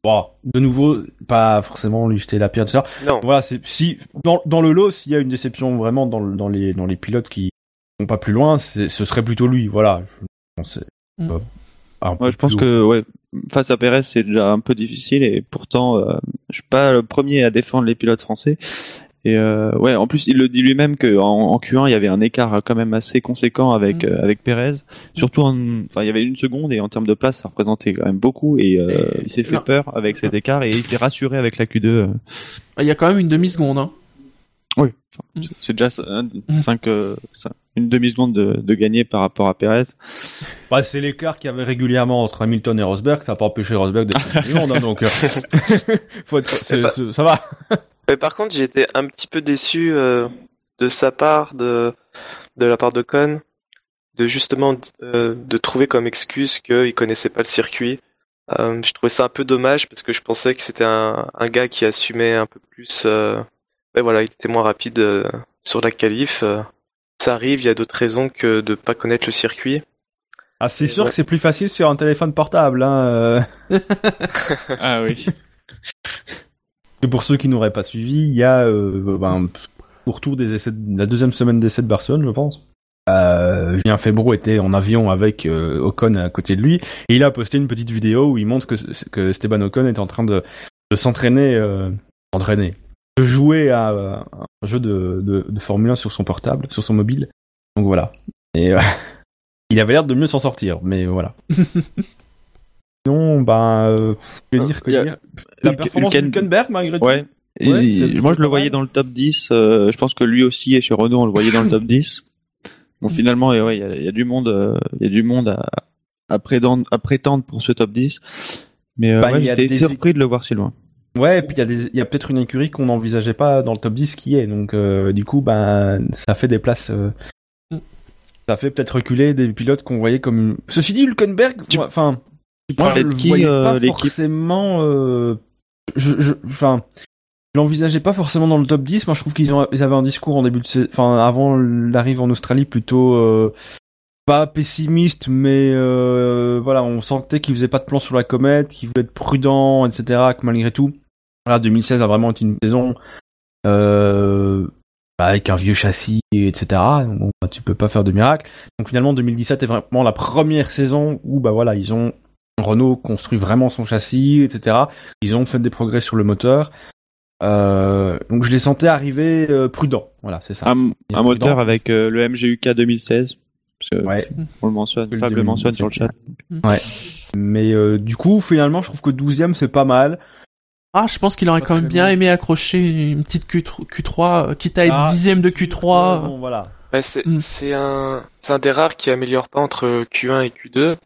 bon, de nouveau pas forcément lui jeter la pierre de ça. Non, Voilà, c'est si dans, dans le lot, s'il y a une déception vraiment dans, dans les dans les pilotes qui vont pas plus loin, c'est- ce serait plutôt lui. Voilà. Je, Mm. euh, Ouais, je pense haut. que ouais, face à Perez, c'est déjà un peu difficile et pourtant, euh, je suis pas le premier à défendre les pilotes français. Et euh, ouais, en plus, il le dit lui-même que en, en Q1, il y avait un écart quand même assez conséquent avec Mm. euh, avec Perez. Surtout, en- enfin, il y avait une seconde et en termes de place, ça représentait quand même beaucoup. Et, euh, Et- il s'est fait non. peur avec cet écart et il s'est rassuré avec la Q2. euh. Il y a quand même une demi-seconde, hein. Oui, enfin, Mm. c'est- c'est déjà Mm. cinq, euh, une demi seconde de, de gagner par rapport à Perez. Bah, c'est l'écart qu'il y avait régulièrement entre Hamilton et Rosberg. Ça n'a pas empêché Rosberg d'être champion du monde. hein, donc, euh, faut être, c'est- c'est- ça va. Mais par contre, j'ai été un petit peu déçu euh, de sa part, de de la part de Con, de justement euh, de trouver comme excuse qu'il connaissait pas le circuit. Euh, je trouvais ça un peu dommage parce que je pensais que c'était un, un gars qui assumait un peu plus. Euh... Ouais, voilà, il était moins rapide euh, sur la qualif. euh. ça arrive, il y a d'autres raisons que de pas connaître le circuit. Ah, c'est sûr ouais. que c'est plus facile sur un téléphone portable. Hein, euh. Ah oui. Pour ceux qui n'auraient pas suivi, il y a euh, ben, au retour des essais, de- la deuxième semaine d'essais de Barcelone, je pense. Euh, Julien Febro était en avion avec euh, Ocon à côté de lui et il a posté une petite vidéo où il montre que, que Esteban Ocon est en train de, euh, s'entraîner, de jouer à un jeu de, de, Formule 1 sur son portable, sur son mobile. Donc voilà. Et il avait l'air de mieux s'en sortir, mais voilà. Sinon, ben, euh, que dire, que Il y a- dire La performance de Hülken- Hülkenberg, malgré tout. Ouais. Ouais, Et c'est moi, je le voyais mal. dans le top 10. euh, je pense que lui aussi, et chez Renault, on le voyait dans le top 10. Bon, finalement, et ouais, il y a, il y a du monde, euh, il y a du monde à, à, prétendre, à prétendre pour ce top 10. Mais euh, Bah, ouais, il y a j'étais des- surpris de le voir si loin. Ouais, et puis il y a des, il y a peut-être une écurie qu'on n'envisageait pas dans le top 10 qui est, donc euh, du coup, ben, ça fait des places, euh, ça fait peut-être reculer des pilotes qu'on voyait comme. Ceci dit, Hülkenberg, enfin, moi je le qui, voyais euh, pas forcément, euh, je, enfin, je l'envisageais pas forcément dans le top 10. Moi, je trouve qu'ils avaient un discours en début de, enfin, avant l'arrivée en Australie plutôt. Euh, pas pessimiste, mais euh, voilà, on sentait qu'il faisait pas de plan sur la comète, qu'il voulait être prudent, etc. Que malgré tout, voilà, 2016 a vraiment été une saison euh, bah, avec un vieux châssis, etc. Bon, bah, tu peux pas faire de miracle. Donc finalement, 2017 est vraiment la première saison où bah voilà, ils ont Renault construit vraiment son châssis, etc. Ils ont fait des progrès sur le moteur. Euh, donc je les sentais arriver euh, prudents. Voilà, c'est ça. Un, moteur avec euh, le MGUK 2016. Parce que Ouais. on le mentionne, Le Fab le 2017. mentionne sur le chat. Mais euh, du coup, finalement, je trouve que 12e c'est pas mal. Ah, je pense qu'il aurait Pas quand même bien aimé accrocher une petite Q3, Q3 euh, quitte à être Ah, dixième de Euh, Q3. bon, voilà. Ouais, c'est Mm. un c'est un des rares qui améliore pas entre Q1 et Q2.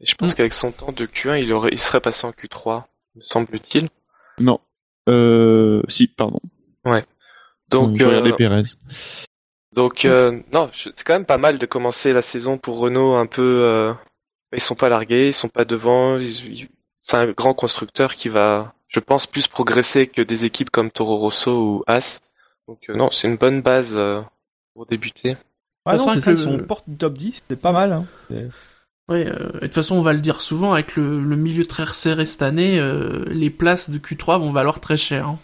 Et je pense Mm. qu'avec son temps de Q1, il aurait il serait passé en Q3, me semble-t-il. Non. Euh, si, pardon. Donc je regardais euh, donc euh, non, je- c'est quand même pas mal de commencer la saison pour Renault un peu. euh, ils sont pas largués, ils sont pas devant. ils- ils- c'est un grand constructeur qui va, je pense, plus progresser que des équipes comme Toro Rosso ou As. Donc euh, non, c'est une bonne base euh, pour débuter. Ah non, façon, c'est ça, avec ils le- sont porte du top 10, c'est pas mal. Hein. Ouais, euh, et de toute façon, on va le dire souvent, avec le, le milieu très resserré cette année, euh, les places de Q3 vont valoir très cher. hein.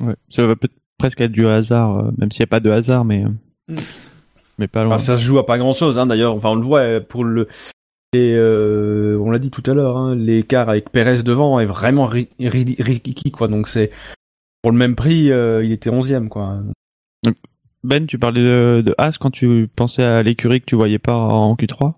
Ouais. Ça va peut-être presque être du hasard, euh, même s'il n'y a pas de hasard, mais Mm. mais pas loin. Enfin, ça se joue à pas grand chose, hein, d'ailleurs. Enfin, on le voit pour le. Et euh, on l'a dit tout à l'heure, hein, l'écart avec Perez devant est vraiment ri- ri- rikiki, quoi. Donc c'est pour le même prix, euh, il était 11 quoi. Ben, tu parlais de, de As quand tu pensais à l'écurie que tu voyais pas en Q3 Non,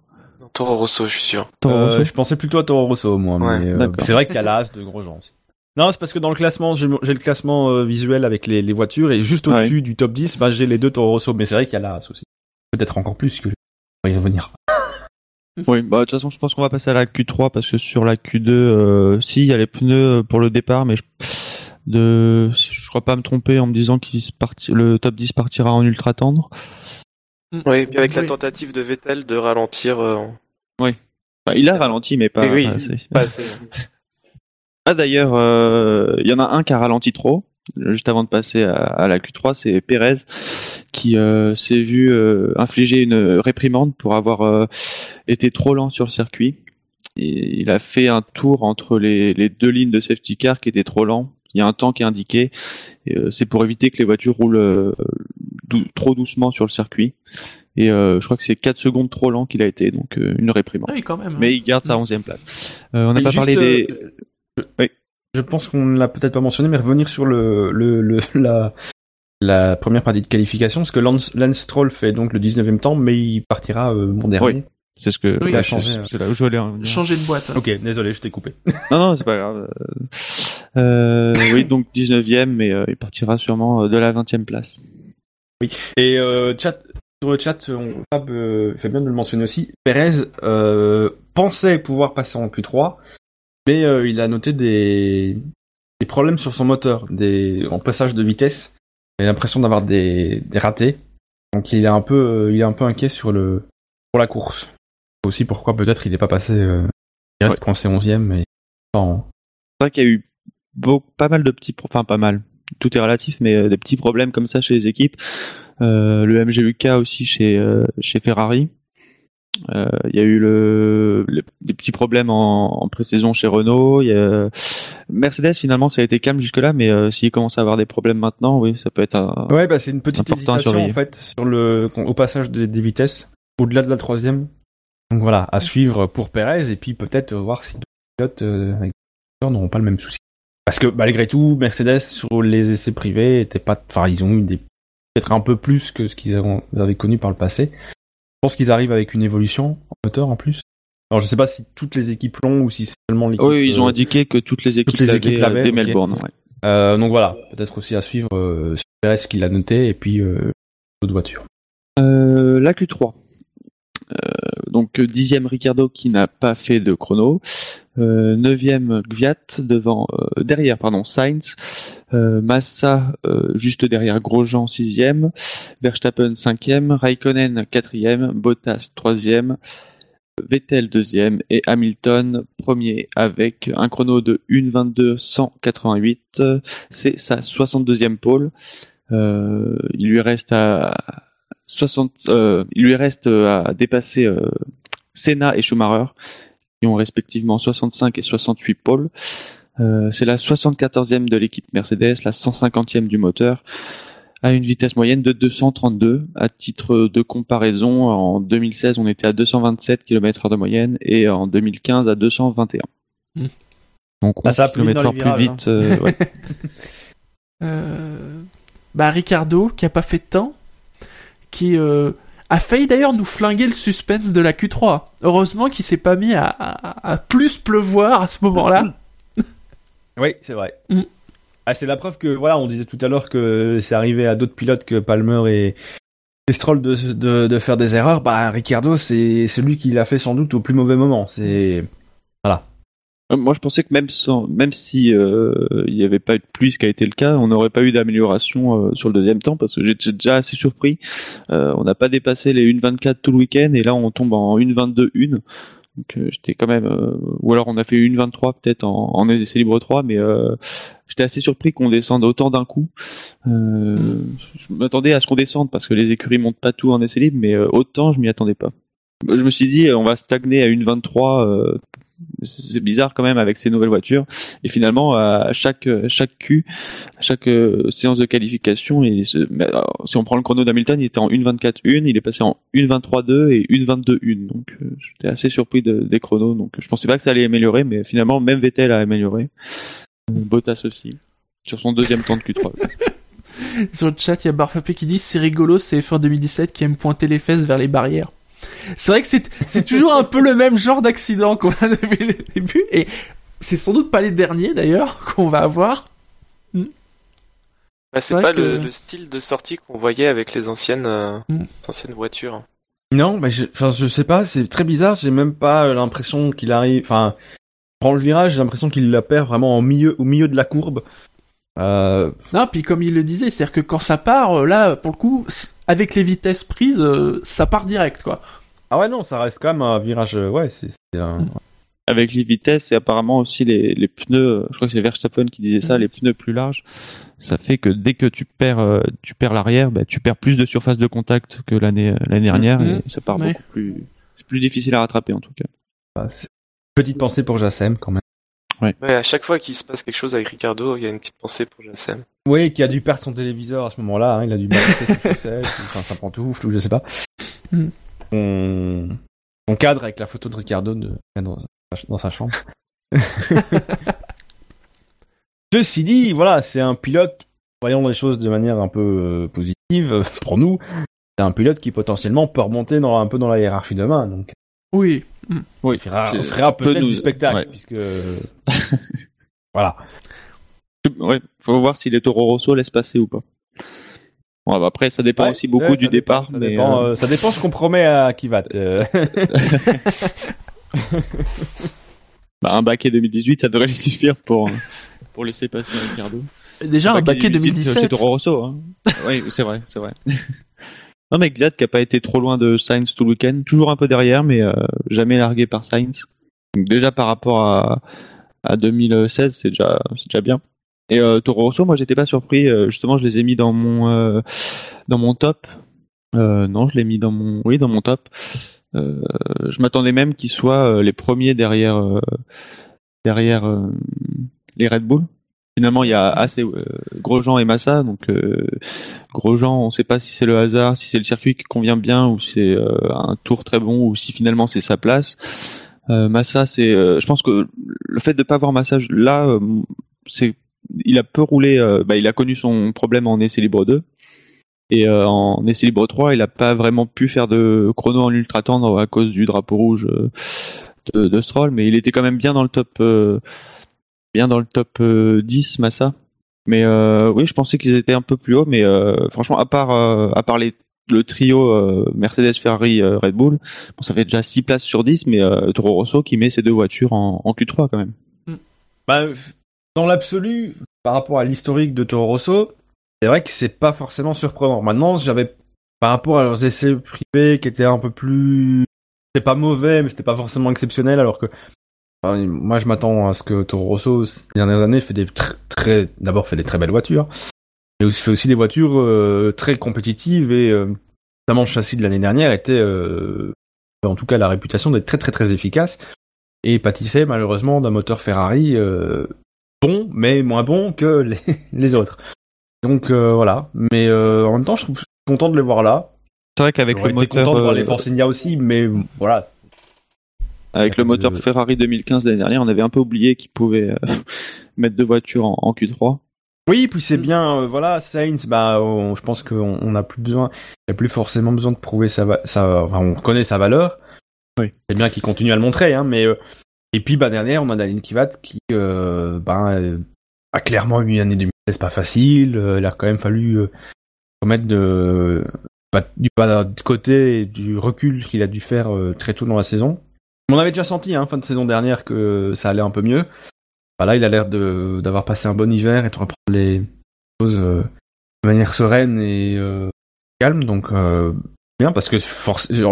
Toro Rosso, je suis sûr. Toro Euh, Rosso je pensais plutôt à Toro Rosso, moi. Ouais, mais euh, d'accord. c'est vrai qu'il y a l'As de Grosjean aussi. Non, c'est parce que dans le classement, j'ai j'ai le classement euh, visuel avec les, les voitures et juste Ouais. au-dessus du top 10, bah, j'ai les deux Toro Rosso. Mais c'est vrai qu'il y a l'As aussi. Peut-être encore plus que on va y revenir. Oui, bah de toute façon, je pense qu'on va passer à la Q3 parce que sur la Q2, euh, si il y a les pneus pour le départ, mais je, de, je crois pas me tromper en me disant qu'il se parti, le top 10 partira en ultra tendre. Oui, et puis avec la Oui. tentative de Vettel de ralentir, euh, Enfin, il a ralenti, mais pas. Oui. pas assez. pas assez. Ah d'ailleurs, euh, il y en a un qui a ralenti trop. Juste avant de passer à, à la Q3, c'est Pérez qui euh, s'est vu euh, infliger une réprimande pour avoir euh, été trop lent sur le circuit. Et il a fait un tour entre les, les deux lignes de safety car qui étaient trop lents. Il y a un temps qui est indiqué. Et, euh, c'est pour éviter que les voitures roulent euh, dou- trop doucement sur le circuit. Et euh, je crois que c'est 4 secondes trop lent qu'il a été, donc euh, une réprimande. Ah Oui, quand même. Mais il garde sa 11e place. Euh, on n'a pas parlé des... euh, je- Oui. Je pense qu'on ne l'a peut-être pas mentionné, mais revenir sur le, le, le la, la première partie de qualification, parce que Lance, Lance Stroll fait donc le 19e temps, mais il partira euh, bon dernier. Oui. C'est ce que Oui, a changé. changé, C'est là où je voulais en venir. Changer de boîte. Ok, désolé, je t'ai coupé. Non, non, c'est pas grave. Euh, oui, donc 19e, mais euh, il partira sûrement euh, de la 20e place. Et euh, chat, sur le chat, on, Fab euh, fait bien de le mentionner aussi. Perez euh, pensait pouvoir passer en Q3, mais euh, il a noté des, des problèmes sur son moteur, des en passage de vitesse. Il a l'impression d'avoir des, des ratés, donc il est un peu, euh, il est un peu inquiet sur le pour la course. Aussi pourquoi peut-être il n'est pas passé. Euh, il reste coincé 11e, mais pas en- C'est vrai qu'il y a eu beaucoup, pas mal de petits, enfin pas mal. Tout est relatif, mais euh, des petits problèmes comme ça chez les équipes. Euh, le MGUK aussi chez euh, chez Ferrari. Euh, Il y a eu le, le- des petits problèmes en, en pré-saison chez Renault. Il y a... Mercedes finalement ça a été calme jusque là, mais euh, s'il commence à avoir des problèmes maintenant, oui, ça peut être un, Ouais, bah c'est une petite hésitation en fait sur le au passage des, des vitesses au-delà de la troisième. Donc voilà, à suivre pour Perez et puis peut-être euh, voir si d'autres pilotes euh, n'auront pas le même souci. Parce que malgré tout, Mercedes sur les essais privés étaient pas, enfin ils ont eu des peut-être un peu plus que ce qu'ils avaient, connu par le passé. Je pense qu'ils arrivent avec une évolution en moteur en plus. Alors je sais pas si toutes les équipes l'ont ou si c'est seulement l'équipe. Oui, ils ont euh, indiqué que toutes les équipes les l'avaient, équipes l'avaient, dès ok. Melbourne. ouais. euh, donc voilà, peut-être aussi à suivre euh, sur Perez qui l'a noté et puis euh, d'autres voitures. Euh, la Q3. Euh, donc dixième Ricardo qui n'a pas fait de chrono, euh, neuvième Gviat devant euh, derrière pardon Sainz, Massa juste derrière Grosjean sixième, Verstappen cinquième, Raikkonen quatrième, Bottas troisième, Vettel deuxième. Et Hamilton premier avec un chrono de 1.22.188. C'est sa 62e pole. Il lui reste à 60, euh, il lui reste à dépasser euh, Senna et Schumacher, qui ont respectivement 65 et 68 pôles. Euh, c'est la 74e de l'équipe Mercedes, la 150e du moteur, à une vitesse moyenne de 232. À titre de comparaison, en 2016, on était à 227 km/h de moyenne et en 2015 à 221. Hmm. Donc Bah, 11 ça km/h les plus vite. euh, ouais. Euh, bah Ricardo qui a pas fait de temps, qui euh, a failli d'ailleurs nous flinguer le suspense de la Q3. Heureusement qu'il s'est pas mis à, à- à plus pleuvoir à ce moment-là. Oui, c'est vrai. Mm. Ah, c'est la preuve que, voilà, on disait tout à l'heure que c'est arrivé à d'autres pilotes que Palmer et, et Stroll de, de, de faire des erreurs. Bah, Ricardo, c'est celui qui l'a fait sans doute au plus mauvais moment. C'est, voilà. Euh, Moi, je pensais que même sans, même si euh, il n'y avait pas eu de pluie, ce qui a été le cas, on n'aurait pas eu d'amélioration euh, sur le deuxième temps parce que j'étais déjà assez surpris. Euh, on n'a pas dépassé les 1.24 tout le week-end et là on tombe en 1.22 1. Donc euh, j'étais quand même, euh, ou alors on a fait 1.23 peut-être en, en essai libre 3, mais euh, j'étais assez surpris qu'on descende autant d'un coup. Euh, Je m'attendais à ce qu'on descende parce que les écuries montent pas tout en essai libre, mais euh, autant je m'y attendais pas. Je me suis dit, on va stagner à 1.23 euh, c'est bizarre quand même avec ces nouvelles voitures. Et finalement, à chaque chaque Q, à chaque euh, séance de qualification, si on prend le chrono d'Hamilton, il était en 1.24.1, il est passé en 1.23.2 et 1.22.1. Donc euh, j'étais assez surpris de, des chronos. Donc je pensais pas que ça allait améliorer, mais finalement même Vettel a amélioré. Bottas aussi sur son deuxième temps de Q3. Sur le chat, il y a Barfapé qui dit c'est rigolo, c'est F1 2017 qui aime pointer les fesses vers les barrières. C'est vrai que c'est, c'est toujours un peu le même genre d'accident qu'on a depuis le début, et c'est sans doute pas les derniers d'ailleurs qu'on va avoir. Bah, c'est pas que- le, le style de sortie qu'on voyait avec les anciennes, euh, Mm. les anciennes voitures. Non, mais je, enfin, je sais pas, c'est très bizarre. J'ai même pas euh, l'impression qu'il arrive. Enfin, il prend le virage, j'ai l'impression qu'il la perd vraiment au milieu, au milieu de la courbe. Euh, Non, puis comme il le disait, c'est-à-dire que quand ça part, là, pour le coup, avec les vitesses prises, ça part direct, quoi. Ah ouais, non, ça reste quand même un virage. euh, Ouais, c'est un. avec les vitesses et apparemment aussi les, les pneus, je crois que c'est Verstappen qui disait ça, Mhm. les pneus plus larges, ça fait que dès que tu perds, euh, tu perds l'arrière, bah, tu perds plus de surface de contact que l'année l'année dernière Mhm. et ça part Ouais. beaucoup plus, c'est plus difficile à rattraper en tout cas. bah, Petite pensée pour Jassem quand même. Ouais, à chaque fois qu'il se passe quelque chose avec Ricardo, il y a une petite pensée pour Jassem. Oui, qui a dû perdre son téléviseur à ce moment-là. hein, il a dû balancer ses chaussettes, enfin, sa pantoufle, ou je sais pas. Mm. On... On cadre avec la photo de Ricardo de... dans, dans sa chambre. Ceci dit, voilà, c'est un pilote, voyons les choses de manière un peu euh, positive euh, pour nous. C'est un pilote qui potentiellement peut remonter dans, un peu dans la hiérarchie demain. Donc, Oui. Oui, il fera, peut peut-être nous- du spectacle, ouais. puisque voilà. Ouais, faut voir si les Toro Rosso laissent passer ou pas. Bah, après, ça dépend Ouais, aussi beaucoup ouais, du dépend, départ, Ça mais dépend, euh, euh, ça dépend ce qu'on promet à Kivat. euh. bah, un baquet 2018, ça devrait lui suffire pour pour laisser passer Ricardo. Déjà, un baquet chez 2017. Toro Rosso. Hein. oui, c'est vrai, c'est vrai. non, mais Gviat qui a pas été trop loin de Sainz tout le week-end, toujours un peu derrière, mais euh, jamais largué par Sainz. Donc déjà par rapport à, à 2016, c'est déjà, c'est déjà bien. Et euh, Toro Rosso, moi j'étais pas surpris. euh, justement, je les ai mis dans mon euh, dans mon top. Euh, non, je l'ai mis dans mon oui dans mon top. Euh, je m'attendais même qu'ils soient euh, les premiers derrière euh, derrière euh, les Red Bull. Finalement, il y a assez euh, Grosjean et Massa. Donc euh, Grosjean, on ne sait pas si c'est le hasard, si c'est le circuit qui convient bien ou c'est euh, un tour très bon ou si finalement c'est sa place. Euh, Massa, c'est, euh, je pense que le fait de pas avoir Massa là, euh, c'est, il a peu roulé. euh, bah, il a connu son problème en essai libre 2 et euh, en essai libre 3, il a pas vraiment pu faire de chrono en ultra tendre à cause du drapeau rouge euh, de, Stroll, mais il était quand même bien dans le top, bien dans le top euh, 10 Massa. Mais oui, je pensais qu'ils étaient un peu plus haut, mais franchement, à part à les, le trio Mercedes, Ferrari, Red Bull, bon, ça fait déjà 6 places sur 10, mais Toro Rosso qui met ces deux voitures en, en Q3 quand même. Bah, dans l'absolu, par rapport à l'historique de Toro Rosso, c'est vrai que c'est pas forcément surprenant. Maintenant, j'avais, par rapport à leurs essais privés qui étaient un peu plus, c'était pas mauvais, mais c'était pas forcément exceptionnel, alors que, moi, je m'attends à ce que Toro Rosso, ces dernières années, fait des tr- très, d'abord fait des très belles voitures, mais aussi fait aussi des voitures euh, très compétitives et, euh, notamment le châssis de l'année dernière était, euh, en tout cas, la réputation d'être très très très efficace et pâtissait malheureusement d'un moteur Ferrari bon, mais moins bon que les, les autres. Donc euh, voilà. Mais euh, en même temps, je suis content de les voir là. C'est vrai qu'avec le moteur, content de voir euh, les Force India aussi, mais voilà. avec le moteur Ferrari 2015 l'année dernière, on avait un peu oublié qu'ils pouvaient mettre deux voitures en, en Q3. Oui, puis c'est bien, euh, voilà, Sainz, bah, on- je pense qu'on on a plus besoin, il a plus forcément besoin de prouver sa, va- sa enfin, on connaît sa valeur. Oui. C'est bien qu'il continue à le montrer, hein, mais, euh, et puis, bah, derrière, on a Daniel Kivat qui, euh, bah, euh, a clairement eu une année 2016 pas facile, euh, il a quand même fallu, euh, remettre de, pas- du de côté du recul qu'il a dû faire euh, très tôt dans la saison. On avait déjà senti, hein, fin de saison dernière, que ça allait un peu mieux. Bah là, il a l'air d'avoir passé un bon hiver et de reprendre les choses euh, de manière sereine et euh, calme. Donc euh, bien parce que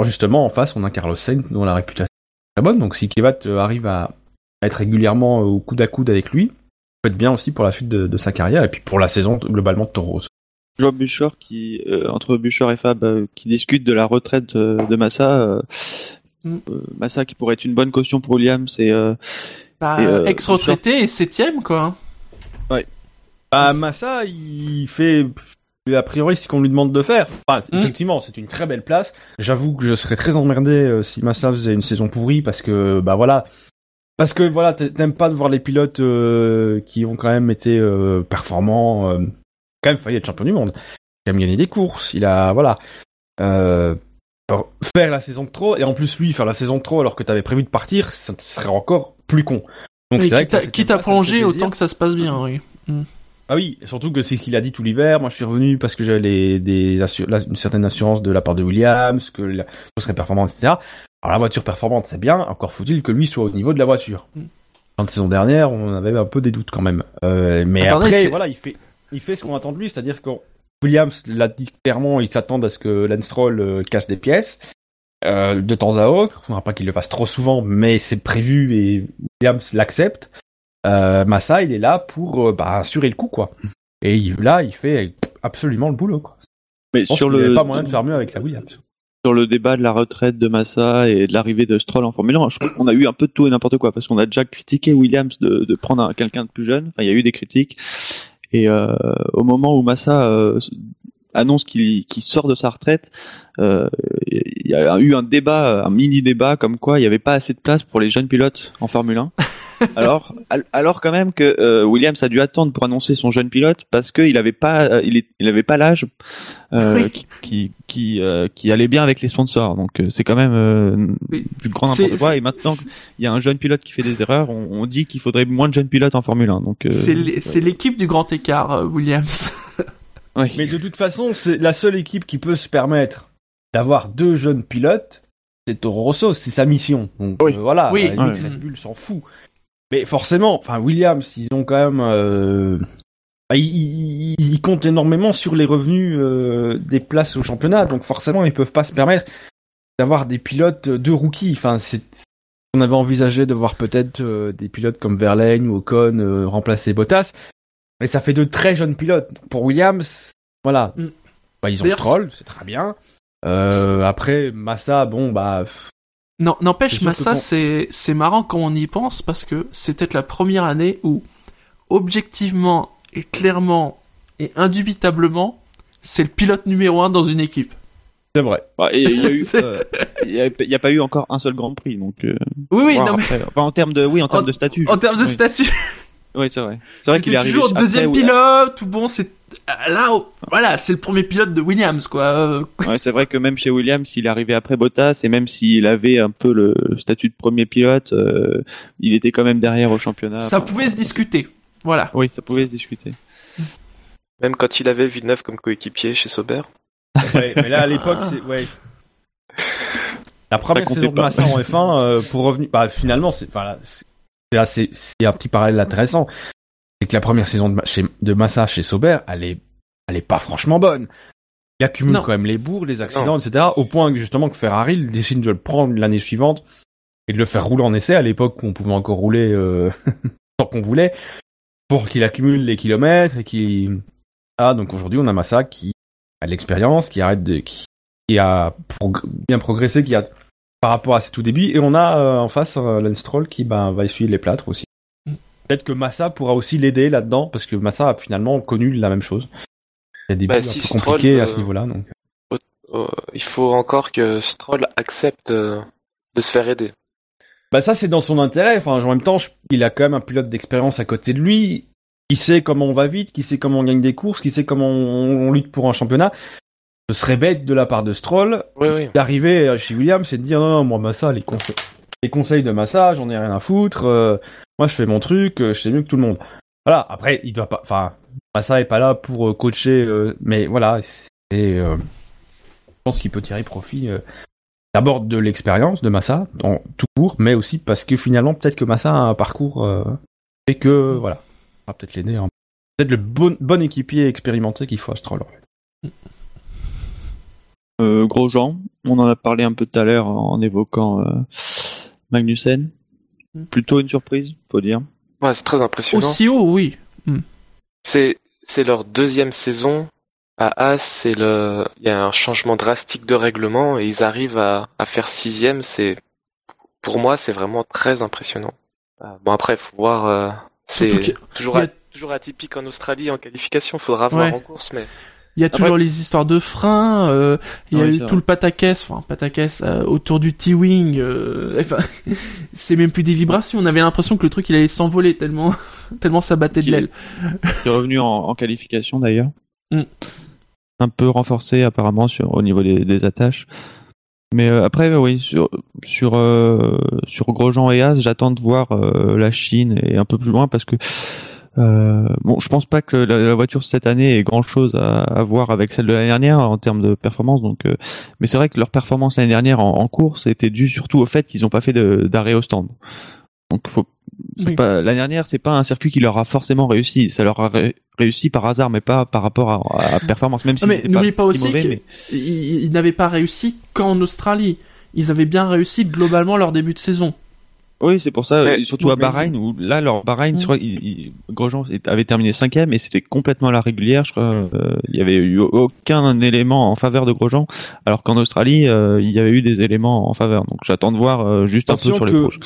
justement en face, on a Carlos Sainz dont la réputation très bonne. Donc si Kevat euh, arrive à, à être régulièrement euh, au coude à coude avec lui, ça peut être bien aussi pour la suite de, de sa carrière et puis pour la saison globalement de Toro Rosso. Je vois Buchor qui, euh, entre Buchor et Fab, euh, qui discutent de la retraite de, de Massa, euh, Mm. Euh, Massa qui pourrait être une bonne caution pour Williams et euh, Bah, Et, euh, ex-retraité et septième, quoi. Bah, Massa, il fait a priori ce qu'on lui demande de faire. Enfin, Mm. effectivement, c'est une très belle place. J'avoue que je serais très emmerdé euh, si Massa faisait une saison pourrie parce que bah voilà. Parce que voilà, t'a- t'aimes pas de voir les pilotes euh, qui ont quand même été euh, performants, euh, quand même failli être champion du monde, qui même gagné des courses. Il a voilà faire la saison de trop et en plus lui faire la saison de trop alors que t'avais prévu de partir, ça serait encore plus con. Donc c'est vrai quitte, à, que quitte à prolonger autant que ça se passe bien, oui. Ah oui, surtout que c'est ce qu'il a dit tout l'hiver. Moi, je suis revenu parce que j'avais des une certaine assurance de la part de Williams, que la voiture serait performante, etc. Alors la voiture performante, c'est bien. Encore faut-il que lui soit au niveau de la voiture. Mm. En de saison dernière, on avait un peu des doutes quand même. Euh, mais après, voilà, il fait, il fait ce qu'on attend de lui, c'est-à-dire que Williams l'a dit clairement, ils s'attendent à ce que Lance Stroll euh, casse des pièces. euh, de temps à autre, on ne pas qu'il le fasse trop souvent, mais c'est prévu et Williams l'accepte. Euh, Massa, il est là pour euh, bah, assurer le coup, quoi. Et il- là, il fait absolument le boulot. Quoi. mais Je pense sur qu'il n'y le avait pas moyen de faire mieux avec la Williams. sur le débat de la retraite de Massa et de l'arrivée de Stroll en Formule 1, je trouve qu'on a eu un peu de tout et n'importe quoi parce qu'on a déjà critiqué Williams de, de prendre un- quelqu'un de plus jeune. Enfin, il y a eu des critiques et euh, au moment où Massa euh, annonce qu'il sort de sa retraite, euh, il y a eu un débat, un mini débat comme quoi il n'y avait pas assez de place pour les jeunes pilotes en Formule 1. alors, al- alors quand même que euh, Williams a dû attendre pour annoncer son jeune pilote parce qu'il avait pas, euh, il, est- il avait pas l'âge euh, Oui. qui qui qui, euh, qui allait bien avec les sponsors. Donc euh, c'est quand même euh, Oui. du grand C'est- n'importe quoi. Et maintenant qu'il y a un jeune pilote qui fait des erreurs, on, on dit qu'il faudrait moins de jeunes pilotes en Formule 1. Donc euh, C'est l'é- c'est l'équipe du grand écart, euh, Williams. oui. Mais de toute façon, c'est la seule équipe qui peut se permettre d'avoir deux jeunes pilotes, c'est Toro Rosso, c'est sa mission. Donc Oui. euh, voilà, Oui. Red Bull s'en fout. Mais forcément, enfin Williams, ils ont quand même, euh, bah, ils, ils- ils comptent énormément sur les revenus euh, des places au championnat, donc forcément ils peuvent pas se permettre d'avoir des pilotes de rookies. Enfin, c'est on avait envisagé de voir peut-être euh, des pilotes comme Verlaine ou Ocon euh, remplacer Bottas, mais ça fait de très jeunes pilotes. Pour Williams, voilà, Mm. bah, ils ont Stroll, c'est très bien. Euh, après Massa, bon bah Non, n'empêche, Massa, c'est c'est marrant quand on y pense parce que c'est peut-être la première année où, objectivement et clairement et indubitablement, c'est le pilote numéro un dans une équipe. c'est vrai. Bah, il y a euh, pas eu encore un seul Grand Prix. Donc euh, Oui, oui, non, mais. Enfin, en termes de, oui, en termes En- de statut. en termes de Oui. statut, Oui, c'est vrai. C'est vrai qu'il est arrivé toujours après deuxième pilote ou bon, c'est là, voilà, c'est le premier pilote de Williams, quoi. Ouais, c'est vrai que même chez Williams, il est arrivé après Bottas et même s'il avait un peu le statut de premier pilote, euh, il était quand même derrière au championnat. Ça Enfin, pouvait se discuter. Voilà. Oui, ça pouvait se discuter. Même quand il avait Villeneuve comme coéquipier chez Sauber. Ouais, mais là à l'époque, c'est ouais. La première saison de pas. Massa en F1 euh, pour revenir, bah finalement c'est, voilà, c'est un petit parallèle intéressant. C'est que la première saison de, chez, de Massa chez Sauber, elle est, elle est pas franchement bonne. Il accumule Non. quand même les bourres, les accidents, etc. Au point que justement que Ferrari décide de le prendre l'année suivante et de le faire rouler en essai à l'époque où on pouvait encore rouler euh, tant qu'on voulait pour qu'il accumule les kilomètres et qu'il ah donc aujourd'hui on a Massa qui a de l'expérience, qui arrête de qui, qui a bien progressé, qui a par rapport à ses tout débuts et on a euh, en face euh, Lance Stroll qui ben, va essuyer les plâtres aussi. Peut-être que Massa pourra aussi l'aider là-dedans parce que Massa a finalement connu la même chose. Il y a des Bah, si Stroll, compliqués à euh, ce niveau-là donc. Il faut encore que Stroll accepte euh, de se faire aider. Bah ça c'est dans son intérêt. Enfin en même temps, je- il a quand même un pilote d'expérience à côté de lui, qui sait comment on va vite, qui sait comment on gagne des courses, qui sait comment on, on lutte pour un championnat. Ce serait bête de la part de Stroll Oui, oui. d'arriver chez Williams et de dire non non moi Massa les conseils les conseils de Massa j'en ai rien à foutre. euh, moi je fais mon truc, euh, je sais mieux que tout le monde. Voilà. Après il doit pas. Enfin Massa est pas là pour euh, coacher, mais voilà c'est. euh, je pense qu'il peut tirer profit. D'abord de l'expérience de Massa, en tout court, mais aussi parce que finalement, peut-être que Massa a un parcours et que, voilà, ça va peut-être l'aider. hein. Peut-être le bon, bon équipier expérimenté qu'il faut à Stroll. en fait. Euh, Grosjean, on en a parlé un peu tout à l'heure en évoquant euh, Magnussen. Plutôt une surprise, faut dire. Ouais, c'est très impressionnant. Aussi haut, oui. C'est c'est leur deuxième saison à As. C'est le il y a un changement drastique de règlement et ils arrivent à, à faire sixième. C'est pour moi, c'est vraiment très impressionnant. Euh, bon après, faut voir. euh, c'est toujours, a- toujours atypique en Australie en qualification. Faudra voir Ouais. en course, mais Il y a Après- toujours les histoires de freins, euh, il y a Oui, eu tout vrai. le pataquès, enfin pataquès euh, autour du T-wing. euh, enfin, c'est même plus des vibrations. On avait l'impression que le truc il allait s'envoler tellement, tellement ça battait de l'aile. qui est revenu en, en qualification d'ailleurs. Mm. Un peu renforcé apparemment sur, au niveau des, des attaches. Mais euh, après, oui, sur, sur, euh, sur Grosjean et As, j'attends de voir euh, la Chine et un peu plus loin parce que euh, bon, je pense pas que la, la voiture cette année ait grand chose à, à voir avec celle de l'année dernière en termes de performance. Donc, euh, mais c'est vrai que leur performance l'année dernière en, en course était due surtout au fait qu'ils n'ont pas fait d'arrêt au stand. Donc, faut c'est Oui. pas l'année dernière, c'est pas un circuit qui leur a forcément réussi. Ça leur a ré- réussi par hasard, mais pas par rapport à, à performance. Même si Ah, mais c'était n'oublie pas si aussi mauvais, que- mais- Ils, ils n'avaient pas réussi qu'en Australie. Ils avaient bien réussi globalement leur début de saison. Oui, c'est pour ça. Mais- surtout à Bahreïn, où là, leur Bahreïn, Mm. je crois, il- il- Grosjean avait terminé cinquième et c'était complètement à la régulière. Je crois, euh, il y avait eu aucun élément en faveur de Grosjean, alors qu'en Australie, euh, il y avait eu des éléments en faveur. Donc j'attends de voir euh, juste un peu sur les proches.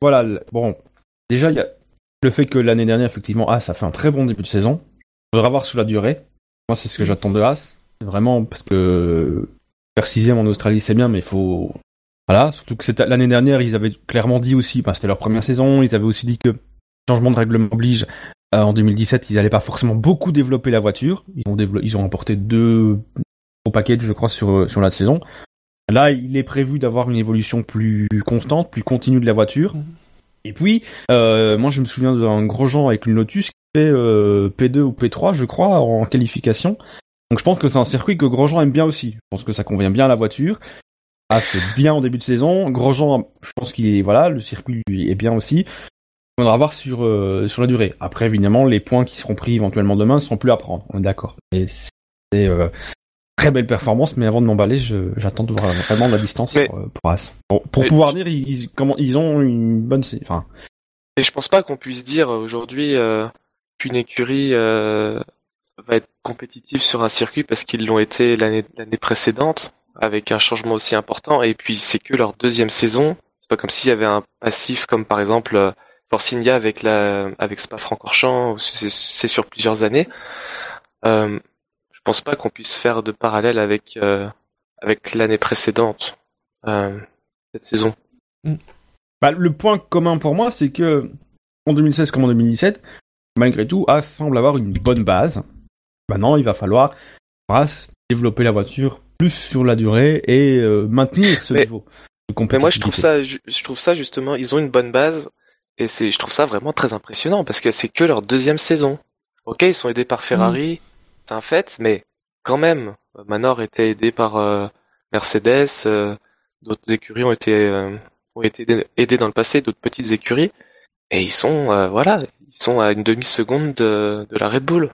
Voilà, bon, déjà, il y a le fait que l'année dernière, effectivement, As a fait un très bon début de saison. Faudra voir sur la durée. Moi, c'est ce que j'attends de As. Vraiment, parce que faire sixième en Australie, c'est bien, mais il faut... Voilà, surtout que l'année dernière, ils avaient clairement dit aussi, c'était leur première saison, ils avaient aussi dit que changement de règlement oblige, euh, en 2017, ils n'allaient pas forcément beaucoup développer la voiture. Ils ont, ils ont apporté deux gros packages, je crois, sur, sur la saison. Là, il est prévu d'avoir une évolution plus constante, plus continue de la voiture. Et puis, euh, moi, je me souviens d'un Grosjean avec une Lotus qui fait euh, P2 ou P3, je crois, en qualification. Donc, je pense que c'est un circuit que Grosjean aime bien aussi. Je pense que ça convient bien à la voiture. Ah, c'est bien en début de saison. Grosjean, je pense qu'il est voilà, le circuit lui est bien aussi. On va voir sur euh, sur la durée. Après, évidemment, les points qui seront pris éventuellement demain ne seront plus à prendre. On est d'accord. Et c'est euh, très belle performance, mais avant de m'emballer, j'attends de voir vraiment la distance Mais- pour, euh, pour As. Pour, pouvoir dire, ils, comment ils ont une bonne, enfin, Et je pense pas qu'on puisse dire euh, aujourd'hui euh, qu'une écurie euh, va être compétitive sur un circuit parce qu'ils l'ont été l'année précédente avec un changement aussi important. Et puis c'est que leur deuxième saison. C'est pas comme s'il y avait un passif comme par exemple euh, Force India avec la avec Spa-Francorchamps. où C'est sur plusieurs années. Euh, je pense pas qu'on puisse faire de parallèle avec euh, avec l'année précédente euh, cette saison. Bah, le point commun pour moi, c'est que en 2016 comme en 2017, malgré tout, As semble avoir une bonne base. Maintenant, il va falloir développer la voiture plus sur la durée et euh, maintenir ce Mais- niveau. de Mais moi, je trouve ça, je trouve ça justement, ils ont une bonne base et c'est, je trouve ça vraiment très impressionnant parce que c'est que leur deuxième saison. Ok, ils sont aidés par Ferrari, c'est un fait, mais quand même, Manor était aidé par euh, Mercedes, euh, d'autres écuries ont été ont été aidés- dans le passé, d'autres petites écuries, et ils sont, voilà, ils sont à une demi seconde de, de la Red Bull.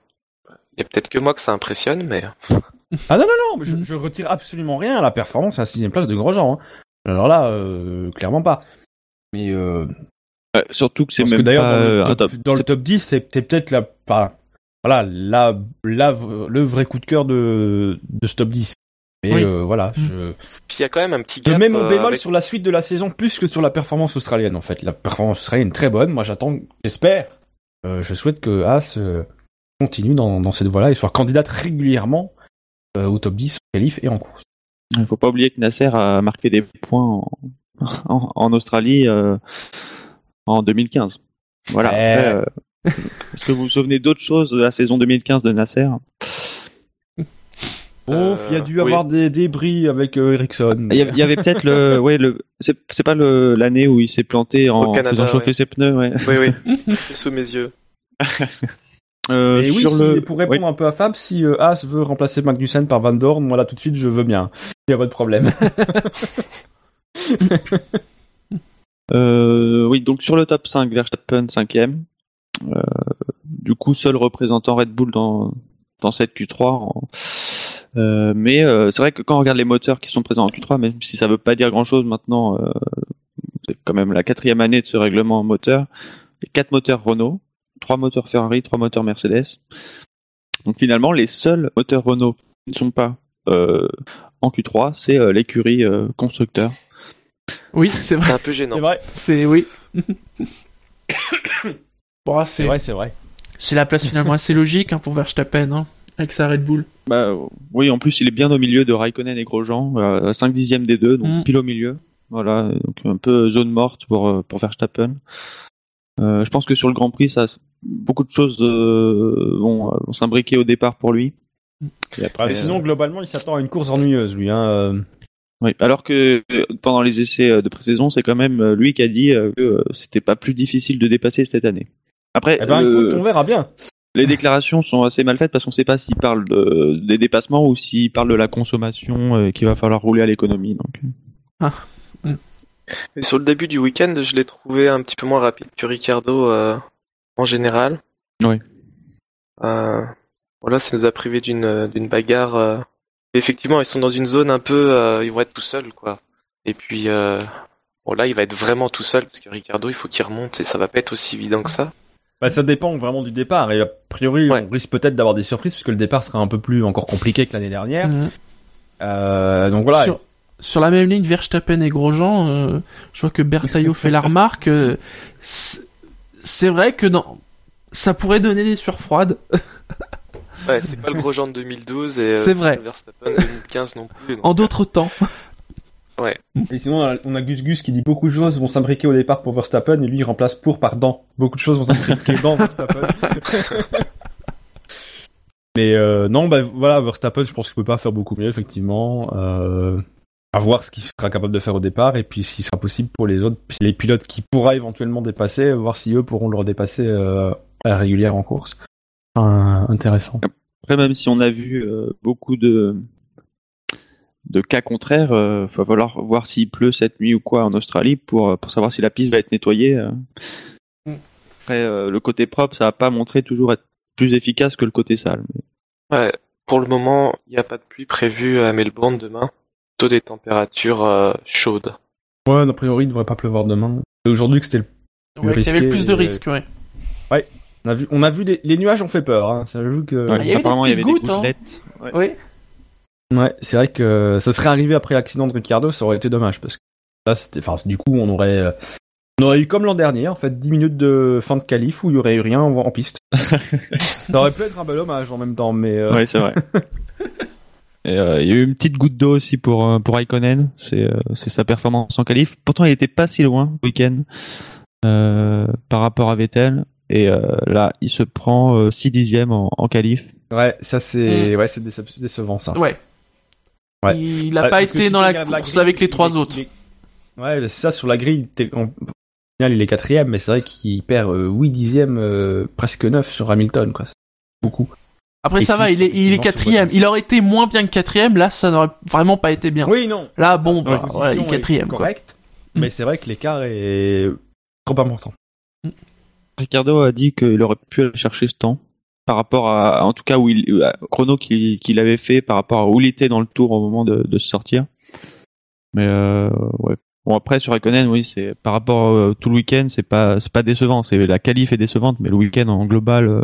Il y a peut-être que moi que ça impressionne, mais Ah non, non, non, mais je, je retire absolument rien à la performance à la sixième place de Grosjean. Hein. Alors là, euh, clairement pas. Mais euh, Ouais, surtout que c'est parce que même d'ailleurs, pas dans, euh, le un top, top. dans le top 10, c'est peut-être la, pas- voilà, la, la, le vrai coup de cœur de, de ce top 10. Mais Oui. euh, voilà, Mm. je, puis il y a quand même un petit gap. mets mon euh, bémol avec- sur la suite de la saison plus que sur la performance australienne en fait. La performance australienne est très bonne. Moi, j'attends, j'espère, euh, je souhaite que As euh, continue dans, dans cette voie-là et soit candidate régulièrement euh, au top 10 en qualif et en course. Il faut pas oublier que Nasser a marqué des points en, en, en Australie euh, en 2015. Voilà. Eh. Euh, Est-ce que vous vous souvenez d'autres choses de la saison 2015 de Nasser? Bon, il y a dû oui. avoir des débris avec euh, Ericsson. Il y avait, il y avait peut-être le, ouais, le, c'est pas le l'année où il s'est planté en Au Canada, faisant chauffer ouais. ses pneus, ouais. Oui, oui. C'est sous mes yeux. Euh, Et oui, sur si- le, pour répondre un peu à Fab, si euh, As veut remplacer Magnussen par Van Dorn, moi là tout de suite je veux bien. Il y a pas de problème. Euh, oui, donc sur le top 5, Verstappen 5ème. Euh, du coup, seul représentant Red Bull dans, dans cette Q3. en- Euh, mais euh, c'est vrai que quand on regarde les moteurs qui sont présents en Q3, même si ça veut pas dire grand-chose maintenant, euh, c'est quand même la quatrième année de ce règlement moteur. A quatre moteurs Renault, trois moteurs Ferrari, trois moteurs Mercedes. Donc finalement, les seuls moteurs Renault qui ne sont pas euh, en Q3, c'est euh, l'écurie euh, constructeur. Oui, c'est C'est vrai. un peu gênant. C'est vrai, C'est oui. bon, c'est c'est vrai, c'est vrai. c'est la place finalement assez logique hein, pour Verstappen, hein, avec sa Red Bull. Bah, oui, en plus, il est bien au milieu de Raikkonen et Grosjean, à 5 dixièmes des deux, donc Mm. pile au milieu. Voilà, donc un peu zone morte pour, pour Verstappen. Euh, je pense que sur le Grand Prix, ça, beaucoup de choses euh, vont, vont s'imbriquer au départ pour lui. Et après, sinon, euh, globalement, il s'attend à une course ennuyeuse, lui. Hein. euh. oui. Alors que euh, pendant les essais euh, de pré-saison, c'est quand même euh, lui qui a dit euh, que euh, c'était pas plus difficile de dépasser cette année. Après, Eh ben, le- écoute, on verra bien. les déclarations sont assez mal faites parce qu'on sait pas s'il parle de, des dépassements ou s'il parle de la consommation euh, qu'il va falloir rouler à l'économie. Donc, Et sur le début du week-end, je l'ai trouvé un petit peu moins rapide que Ricardo euh, en général. Oui. Euh, voilà, ça nous a privé d'une d'une bagarre. euh. Effectivement, ils sont dans une zone un peu, euh, ils vont être tout seuls, quoi. Et puis, euh, bon là, il va être vraiment tout seul parce que Ricardo, il faut qu'il remonte et ça va pas être aussi évident que ça. Bah, ça dépend vraiment du départ. Et a priori, Ouais. on risque peut-être d'avoir des surprises puisque le départ sera un peu plus encore compliqué que l'année dernière. Euh, donc voilà. Sur, sur la même ligne, Verstappen et Grosjean, euh, je vois que Bertaillot fait la remarque. euh, c'est vrai que dans, ça pourrait donner des sueurs froides. Ouais, c'est pas le gros genre de 2012 et euh, C'est vrai. le Verstappen 2015 non plus. donc, En d'autres temps. Et sinon, on a- on a Gus Gus qui dit beaucoup de choses vont s'imbriquer au départ pour Verstappen et lui il remplace pour par dans. Beaucoup de choses vont s'imbriquer dans Verstappen. Mais euh, non, bah voilà, Verstappen, je pense qu'il peut pas faire beaucoup mieux, effectivement. Euh, à voir ce qu'il sera capable de faire au départ et puis ce qui sera possible pour les autres, les pilotes qui pourra éventuellement dépasser, voir si eux pourront le redépasser euh, à la régulière en course. Enfin, intéressant. Après, même si on a vu euh, beaucoup de de cas contraires, euh, va falloir voir s'il pleut cette nuit ou quoi en Australie pour pour savoir si la piste va être nettoyée. euh. Mm. Après, euh, le côté propre, ça va pas montrer toujours être plus efficace que le côté sale. Ouais, pour le moment, il n'y a pas de pluie prévue à Melbourne demain. Plutôt des températures euh, chaudes. Ouais, a priori, il devrait pas pleuvoir demain. C'est aujourd'hui que c'était le Ouais, qu'il y avait plus de euh, risques, ouais. On a vu, on a vu des, les nuages ont fait peur. Hein. Ça joue que. Ouais, il y avait des apparemment, il y avait petites des gouttes, hein. Ouais. Oui. Ouais, c'est vrai que ça serait arrivé après l'accident de Ricciardo, ça aurait été dommage parce que là, c'était, enfin, du coup, on aurait, euh, on aurait eu comme l'an dernier, en fait, 10 minutes de fin de qualif où il y aurait eu rien en, en piste. ça aurait pu être un bel hommage en même temps, mais euh, Ouais, c'est vrai. Et, euh, il y a eu une petite goutte d'eau aussi pour euh, pour Raikkonen, c'est euh, c'est sa performance en qualif. Pourtant, il était pas si loin le week-end euh, par rapport à Vettel. Et euh, là, il se prend 6 dixièmes en, en qualif. ouais, ça c'est, ouais, c'est déce- décevant ça. Ouais. Ouais. Il n'a pas été si dans la course grille, avec les trois est- autres. est- Ouais, c'est ça sur la grille. Au final, il est quatrième, mais c'est vrai qu'il perd euh, 8 dixièmes, euh, presque 9 sur Hamilton, quoi. C'est Beaucoup. Après, Et ça va, il est, il quatrième. Il aurait été moins bien que quatrième, là, ça n'aurait vraiment pas été bien. Oui, non. Là, bon, La bah, voilà, il est quatrième, quoi. correcte, mais c'est vrai que l'écart est trop important. Ricardo a dit qu'il aurait pu aller chercher ce temps par rapport à, en tout cas, où il, à chrono qu'il avait fait par rapport à où il était dans le tour au moment de, de se sortir. Mais euh, ouais. Bon après sur Raikkonen, oui, c'est par rapport euh, tout le week-end, c'est pas c'est pas décevant. C'est la qualif est décevante, mais le week-end en global, euh,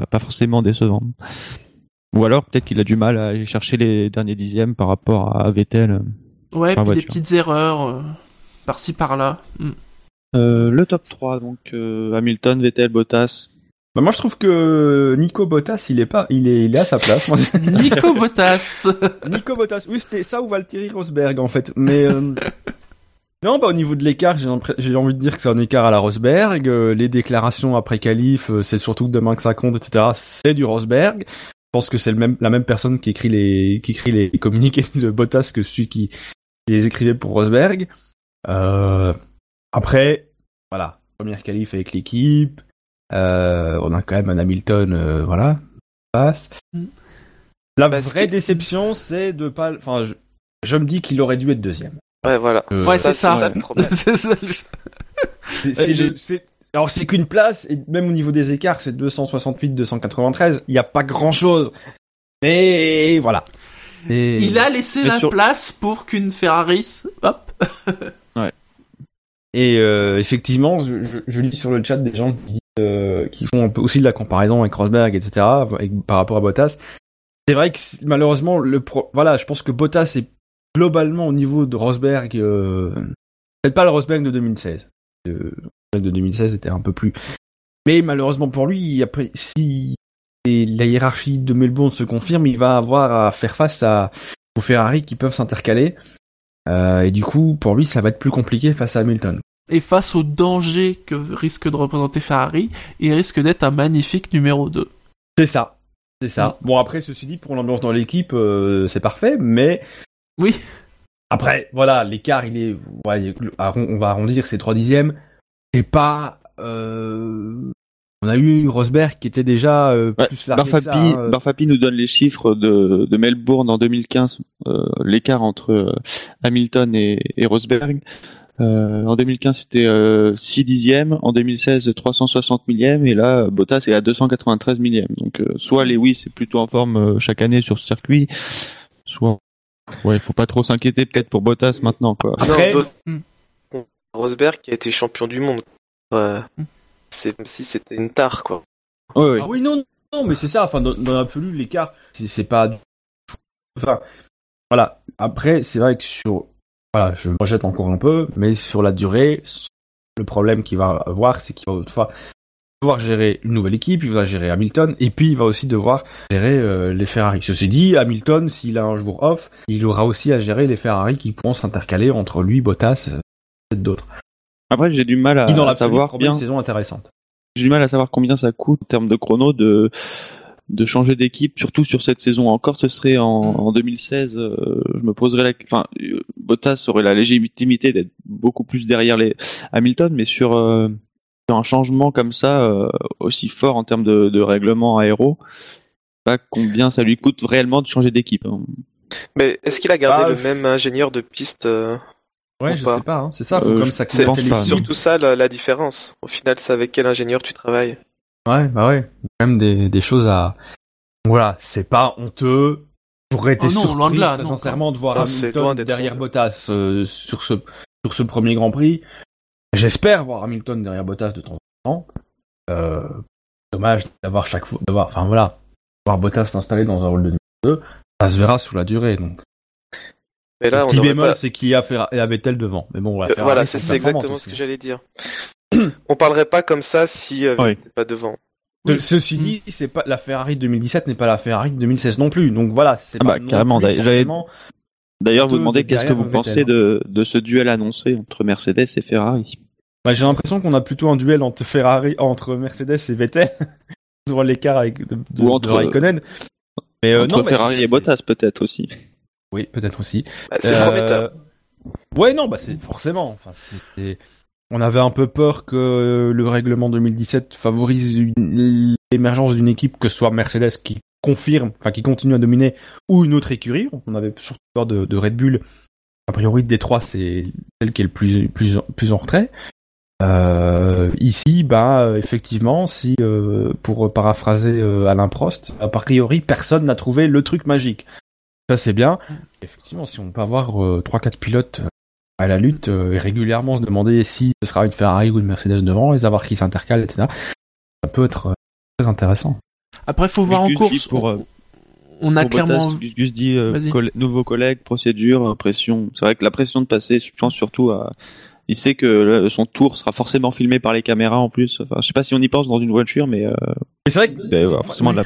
pas pas forcément décevant. Ou alors peut-être qu'il a du mal à aller chercher les derniers dixièmes par rapport à Vettel. Ouais, En puis des petites erreurs, euh, par-ci, par-là. Mm. Euh, le top 3, donc euh, Hamilton, Vettel, Bottas. Bah, moi, je trouve que Nico Bottas, il est pas, il est, il est à sa place. Moi, Nico Bottas. Nico Bottas, oui, c'était ça ou Valtteri Rosberg, en fait. Mais, euh, non, bah, au niveau de l'écart, j'ai envie de dire que c'est un écart à la Rosberg. Euh, les déclarations après qualif, euh, c'est surtout demain que ça compte, etc. C'est du Rosberg. Je pense que c'est même, la même personne qui écrit les, qui écrit les communiqués de Bottas que celui qui, qui les écrivait pour Rosberg. Euh, après, voilà, première qualif avec l'équipe. Euh, on a quand même un Hamilton, euh, voilà, passe. Mm. La Parce vraie que- déception, c'est de pas. Enfin, je, je me dis qu'il aurait dû être deuxième. Ouais, voilà. Euh, Ouais, c'est ça. le problème. C'est ça. C'est- c'est le- c'est- alors c'est qu'une place et même au niveau des écarts, c'est 268, 293. Il y a pas grand chose. Mais voilà. Et- Il a laissé Mais la sur- place pour qu'une Ferrari, hop. Et euh, effectivement, je, je, je lis sur le chat des gens qui, disent, euh, qui font un peu aussi de la comparaison avec Rosberg, etc. avec- par rapport à Bottas. C'est vrai que malheureusement, le pro, voilà, je pense que Bottas est globalement au niveau de Rosberg, euh, Peut-être pas le Rosberg de 2016. Le Rosberg de 2016 était un peu plus. Mais malheureusement pour lui, après, si la hiérarchie de Melbourne se confirme, il va avoir à faire face à aux Ferrari qui peuvent s'intercaler. Euh, et du coup, pour lui, ça va être plus compliqué face à Hamilton. Et face au danger que risque de représenter Ferrari, il risque d'être un magnifique numéro 2. C'est ça. C'est ça. Bon, après, ceci dit, pour l'ambiance dans l'équipe, euh, c'est parfait, mais. Oui. Après, voilà, l'écart, il est. on va arrondir, c'est 3 dixièmes. C'est pas. Euh... On a eu Rosberg qui était déjà euh, plus largué Barfapi, ça, hein. Barfapi nous donne les chiffres de, de Melbourne en 2015, euh, l'écart entre euh, Hamilton et, et Rosberg. Euh, en 2015, c'était 6 dixièmes. En 2016, 360 millièmes. Et là, Bottas est à 293 millièmes. Donc, soit Lewis est plutôt en forme chaque année sur ce circuit, soit... Ouais, il faut pas trop s'inquiéter peut-être pour Bottas maintenant. Quoi. Après, Rosberg qui a été champion du monde. Ouais. C'est comme si c'était une tare, quoi. Ouais, ouais. Ah oui, non, non, mais c'est ça. Enfin, dans, dans l'absolu, l'écart, c'est pas... Enfin, voilà. Après, c'est vrai que sur voilà, je me projette encore un peu, mais sur la durée, le problème qu'il va avoir, c'est qu'il va enfin, devoir gérer une nouvelle équipe, il va gérer Hamilton, et puis il va aussi devoir gérer euh, les Ferrari. Ceci dit, Hamilton, s'il a un jour off, il aura aussi à gérer les Ferrari qui pourront s'intercaler entre lui, Bottas, et euh, d'autres. Après, j'ai du mal à, qui dans à savoir bien. Une saison intéressante. J'ai du mal à savoir combien ça coûte en termes de chrono de de changer d'équipe, surtout sur cette saison encore, ce serait en, en 2016. Euh, je me poserais la, enfin, Bottas aurait la légitimité d'être beaucoup plus derrière les Hamilton, mais sur, euh, sur un changement comme ça euh, aussi fort en termes de, de règlement aéro, pas combien ça lui coûte réellement de changer d'équipe. Hein. Mais est-ce qu'il a gardé ah, le même ingénieur de piste Ouais, je pas sais pas. Hein. C'est ça, faut comme ça. C'est surtout ça la, la différence. Au final, c'est avec quel ingénieur tu travailles. Ouais, bah ouais. Quand même des, des choses à. Voilà, c'est pas honteux. J'aurais été oh non, surpris, loin de là, très non, sincèrement, de voir Hamilton derrière Bottas euh, sur ce sur ce premier Grand Prix. J'espère voir Hamilton derrière Bottas de temps en temps. Euh, dommage d'avoir chaque fois, d'avoir, enfin voilà, voir Bottas s'installer dans un rôle de numéro 2. Ça se verra sous la durée, donc. Mais là, le petit bémol, pas... c'est qu'il y a, y avait tel devant. Mais bon, on va faire. Voilà, c'est exactement ce que j'allais dire. on parlerait pas comme ça si euh, oui. pas devant. Ce, ceci dit, c'est pas la Ferrari 2017 n'est pas la Ferrari 2016 non plus. Donc voilà, c'est ah bah, carrément. D'ailleurs, vous demandez qu'est-ce que vous pensez de, de ce duel annoncé entre Mercedes et Ferrari. Bah, j'ai l'impression qu'on a plutôt un duel entre Ferrari, entre Mercedes et Vettel. sur l'écart avec de, de, Ou entre de Raikkonen. Mais euh, entre non, Ferrari et Bottas peut-être aussi. Oui, peut-être aussi. Bah, c'est euh... prometteur. Ouais, non, bah c'est forcément. Enfin, c'est on avait un peu peur que le règlement 2017 favorise l'émergence d'une équipe, que ce soit Mercedes qui confirme, enfin qui continue à dominer, ou une autre écurie. On avait surtout peur de, de Red Bull. A priori, des trois, c'est celle qui est le plus, plus, plus en retrait. Euh, ici, bah, effectivement, si, euh, pour paraphraser euh, Alain Prost, a priori, personne n'a trouvé le truc magique. Ça, c'est bien. Effectivement, si on peut avoir trois, quatre pilotes à la lutte et régulièrement se demander si ce sera une Ferrari ou une Mercedes devant, et savoir qui s'intercale, etc. Ça peut être très intéressant. Après, faut voir en course. Pour, on, on a pour clairement. Bottas, Gus dit euh, coll nouveaux collègues, procédure, pression. C'est vrai que la pression de passer, je pense surtout à. Il sait que son tour sera forcément filmé par les caméras en plus. Enfin, je sais pas si on y pense dans une voiture, mais. Euh... C'est vrai que. Ben, ouais, forcément de la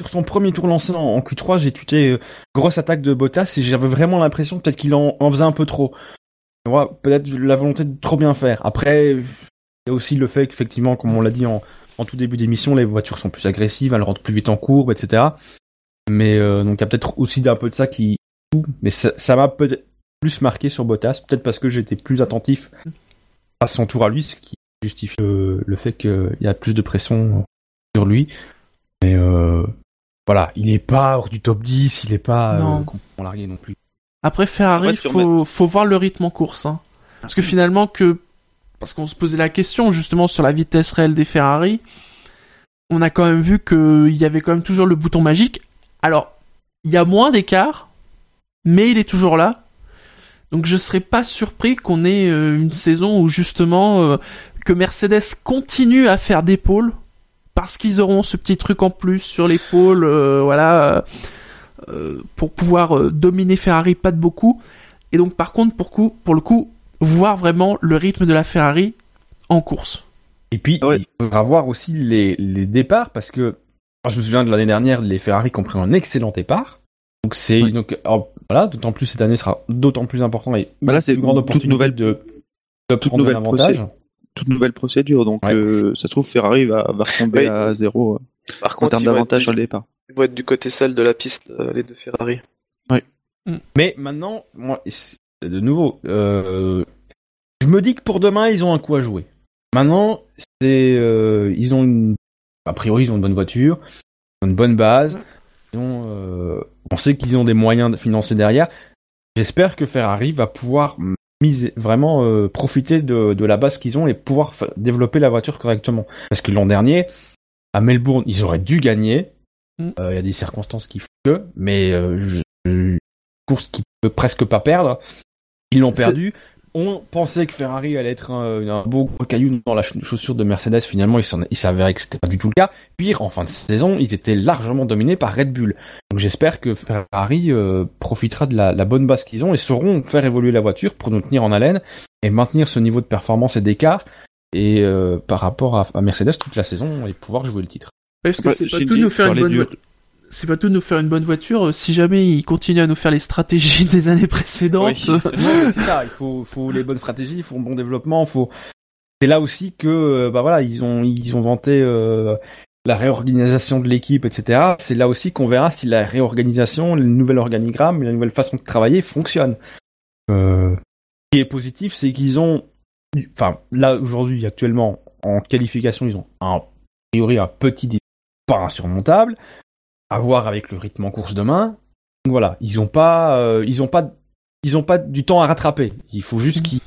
sur son premier tour lancé en, en Q3, j'ai tuté euh, grosse attaque de Bottas et j'avais vraiment l'impression peut-être qu'il en, en, faisait un peu trop. Peut-être la volonté de trop bien faire. Après, il y a aussi le fait qu'effectivement, comme on l'a dit en, en, tout début d'émission, les voitures sont plus agressives, elles rentrent plus vite en courbe, etc. Mais euh, donc il y a peut-être aussi un peu de ça qui mais ça m'a peut-être plus marqué sur Bottas, peut-être parce que j'étais plus attentif à son tour à lui, ce qui justifie le, le fait qu'il y a plus de pression sur lui. Mais euh, voilà, il est pas hors du top 10, il est pas euh, complètement largué non plus. Après Ferrari, ouais, faut, faut voir le rythme en course. Hein. Parce que finalement, que parce qu'on se posait la question justement sur la vitesse réelle des Ferrari, on a quand même vu qu'il y avait quand même toujours le bouton magique. Alors, il y a moins d'écart, mais il est toujours là. Donc je serais pas surpris qu'on ait euh, une saison où justement euh, que Mercedes continue à faire des parce qu'ils auront ce petit truc en plus sur l'épaule, euh, voilà, pour pouvoir dominer Ferrari pas de beaucoup. Et donc par contre, pour le coup, voir vraiment le rythme de la Ferrari en course. Et puis, Ouais. il faudra voir aussi les, les départs parce que alors, je me souviens de l'année dernière, les Ferrari qui ont pris un excellent départ. Donc c'est Oui. donc alors, voilà, d'autant plus cette année sera d'autant plus important et Bah là, c'est une grande toute opportunité nouvelle- de, de toute nouvelle avantage. Toute nouvelle procédure, donc Ouais. euh, ça se trouve Ferrari va, va retomber Oui. à zéro euh, Par en contre, termes ils vont, d'avantage sur le départ. ils vont être du côté celle de la piste, euh, les deux Ferrari. Mais maintenant, moi, de nouveau, euh, je me dis que pour demain, ils ont un coup à jouer. Maintenant, c'est, euh, ils ont une, a priori, ils ont une bonne voiture, ils ont une bonne base. Ils ont, euh, on sait qu'ils ont des moyens financiers derrière. J'espère que Ferrari va pouvoir miser, vraiment euh, profiter de, de la base qu'ils ont et pouvoir développer la voiture correctement. Parce que l'an dernier, à Melbourne, ils auraient dû gagner. Mm. Il y a des circonstances qui font que, mais je- je- course qu'ils peuvent presque pas perdre. Ils l'ont perdu. On pensait que Ferrari allait être un, un beau gros caillou dans la ch- chaussure de Mercedes. Finalement, il s'en- il s'avérait que c'était pas du tout le cas. Pire, en fin de saison, ils étaient largement dominés par Red Bull. Donc j'espère que Ferrari euh, profitera de la, la bonne base qu'ils ont et sauront faire évoluer la voiture pour nous tenir en haleine et maintenir ce niveau de performance et d'écart et euh, par rapport à, à Mercedes toute la saison et pouvoir jouer le titre. Parce que c'est pas tout nous faire une bonne voiture. C'est pas tout nous faire une bonne voiture euh, si jamais ils continuent à nous faire les stratégies des années précédentes. Oui. ça. Il faut, les bonnes stratégies, il faut un bon développement, faut. C'est là aussi que, euh, bah voilà, ils ont, ils ont vanté euh, la réorganisation de l'équipe, etc. C'est là aussi qu'on verra si la réorganisation, le nouvel organigramme, la nouvelle façon de travailler fonctionne. Ce qui est positif, c'est qu'ils ont, enfin, là aujourd'hui, actuellement, en qualification, ils ont a priori un petit pas insurmontable, à voir avec le rythme en course demain. Donc voilà, ils ont pas, euh, ils ont pas ils ont pas du temps à rattraper. Il faut juste qu'ils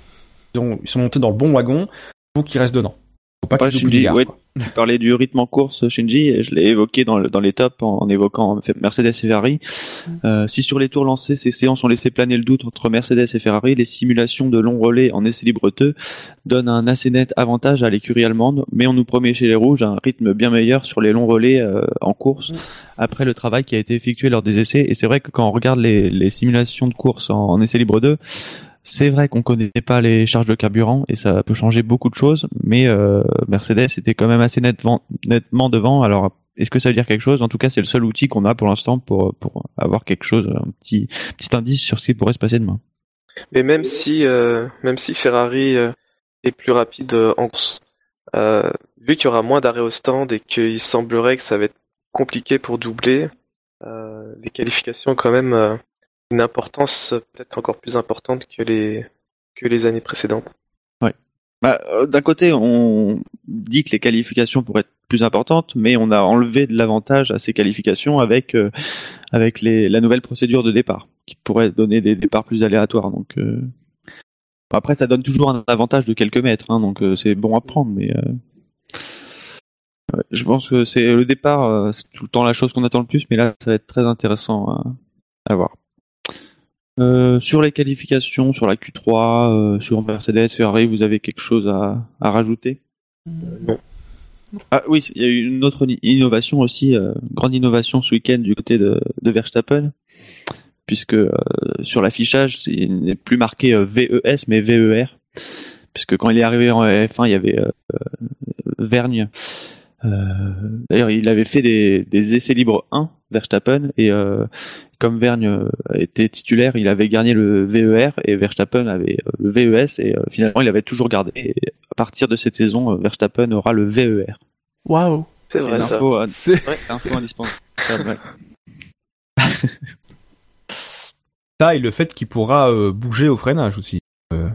ils ont- ils sont montés dans le bon wagon. Il faut qu'ils restent dedans. Faut pas Shinji, ouais, tu parlais du rythme en course, Shinji, et je l'ai évoqué dans, le- dans les tops en, en évoquant Mercedes et Ferrari. Euh, si sur les tours lancés, ces séances ont laissé planer le doute entre Mercedes et Ferrari, les simulations de longs relais en essai libre 2 donnent un assez net avantage à l'écurie allemande, mais on nous promet chez les rouges un rythme bien meilleur sur les longs relais euh, en course Mm. après le travail qui a été effectué lors des essais. Et c'est vrai que quand on regarde les, les simulations de course en, en essai libre 2, c'est vrai qu'on connaît pas les charges de carburant et ça peut changer beaucoup de choses, mais euh, Mercedes était quand même assez nettement, devant. Alors, est-ce que ça veut dire quelque chose? En tout cas, c'est le seul outil qu'on a pour l'instant pour, avoir quelque chose, un petit, indice sur ce qui pourrait se passer demain. Mais même si, euh, même si Ferrari euh, est plus rapide euh, en course, euh, vu qu'il y aura moins d'arrêts au stand et qu'il semblerait que ça va être compliqué pour doubler, euh, les qualifications quand même une importance euh, peut-être encore plus importante que les que les années précédentes. Bah, euh, D'un côté, on dit que les qualifications pourraient être plus importantes, mais on a enlevé de l'avantage à ces qualifications avec euh, avec la nouvelle procédure de départ, qui pourrait donner des départs plus aléatoires. Donc après, ça donne toujours un avantage de quelques mètres, hein, donc c'est bon à prendre, mais ouais, je pense que c'est le départ, c'est tout le temps la chose qu'on attend le plus, mais là, ça va être très intéressant à voir. Euh, sur les qualifications, sur la Q3, euh, sur Mercedes, Ferrari, vous avez quelque chose à, à rajouter? Non. Ah oui, il y a eu une autre innovation aussi, euh, grande innovation ce week-end du côté de, de Verstappen, puisque euh, sur l'affichage, c'est- il n'est plus marqué euh, VES mais VER, puisque quand il est arrivé en F1, il y avait euh, euh, Vergne. Euh, D'ailleurs, il avait fait des, des essais libres 1, Verstappen, et euh, comme Vergne euh, était titulaire, il avait gagné le VER et Verstappen avait le VES et euh, finalement il avait toujours gardé. Et à partir de cette saison, Verstappen aura le VER. Waouh. C'est vrai ça. C'est info indispensable. ouais. Ça et le fait qu'il pourra euh, bouger au freinage aussi. Euh,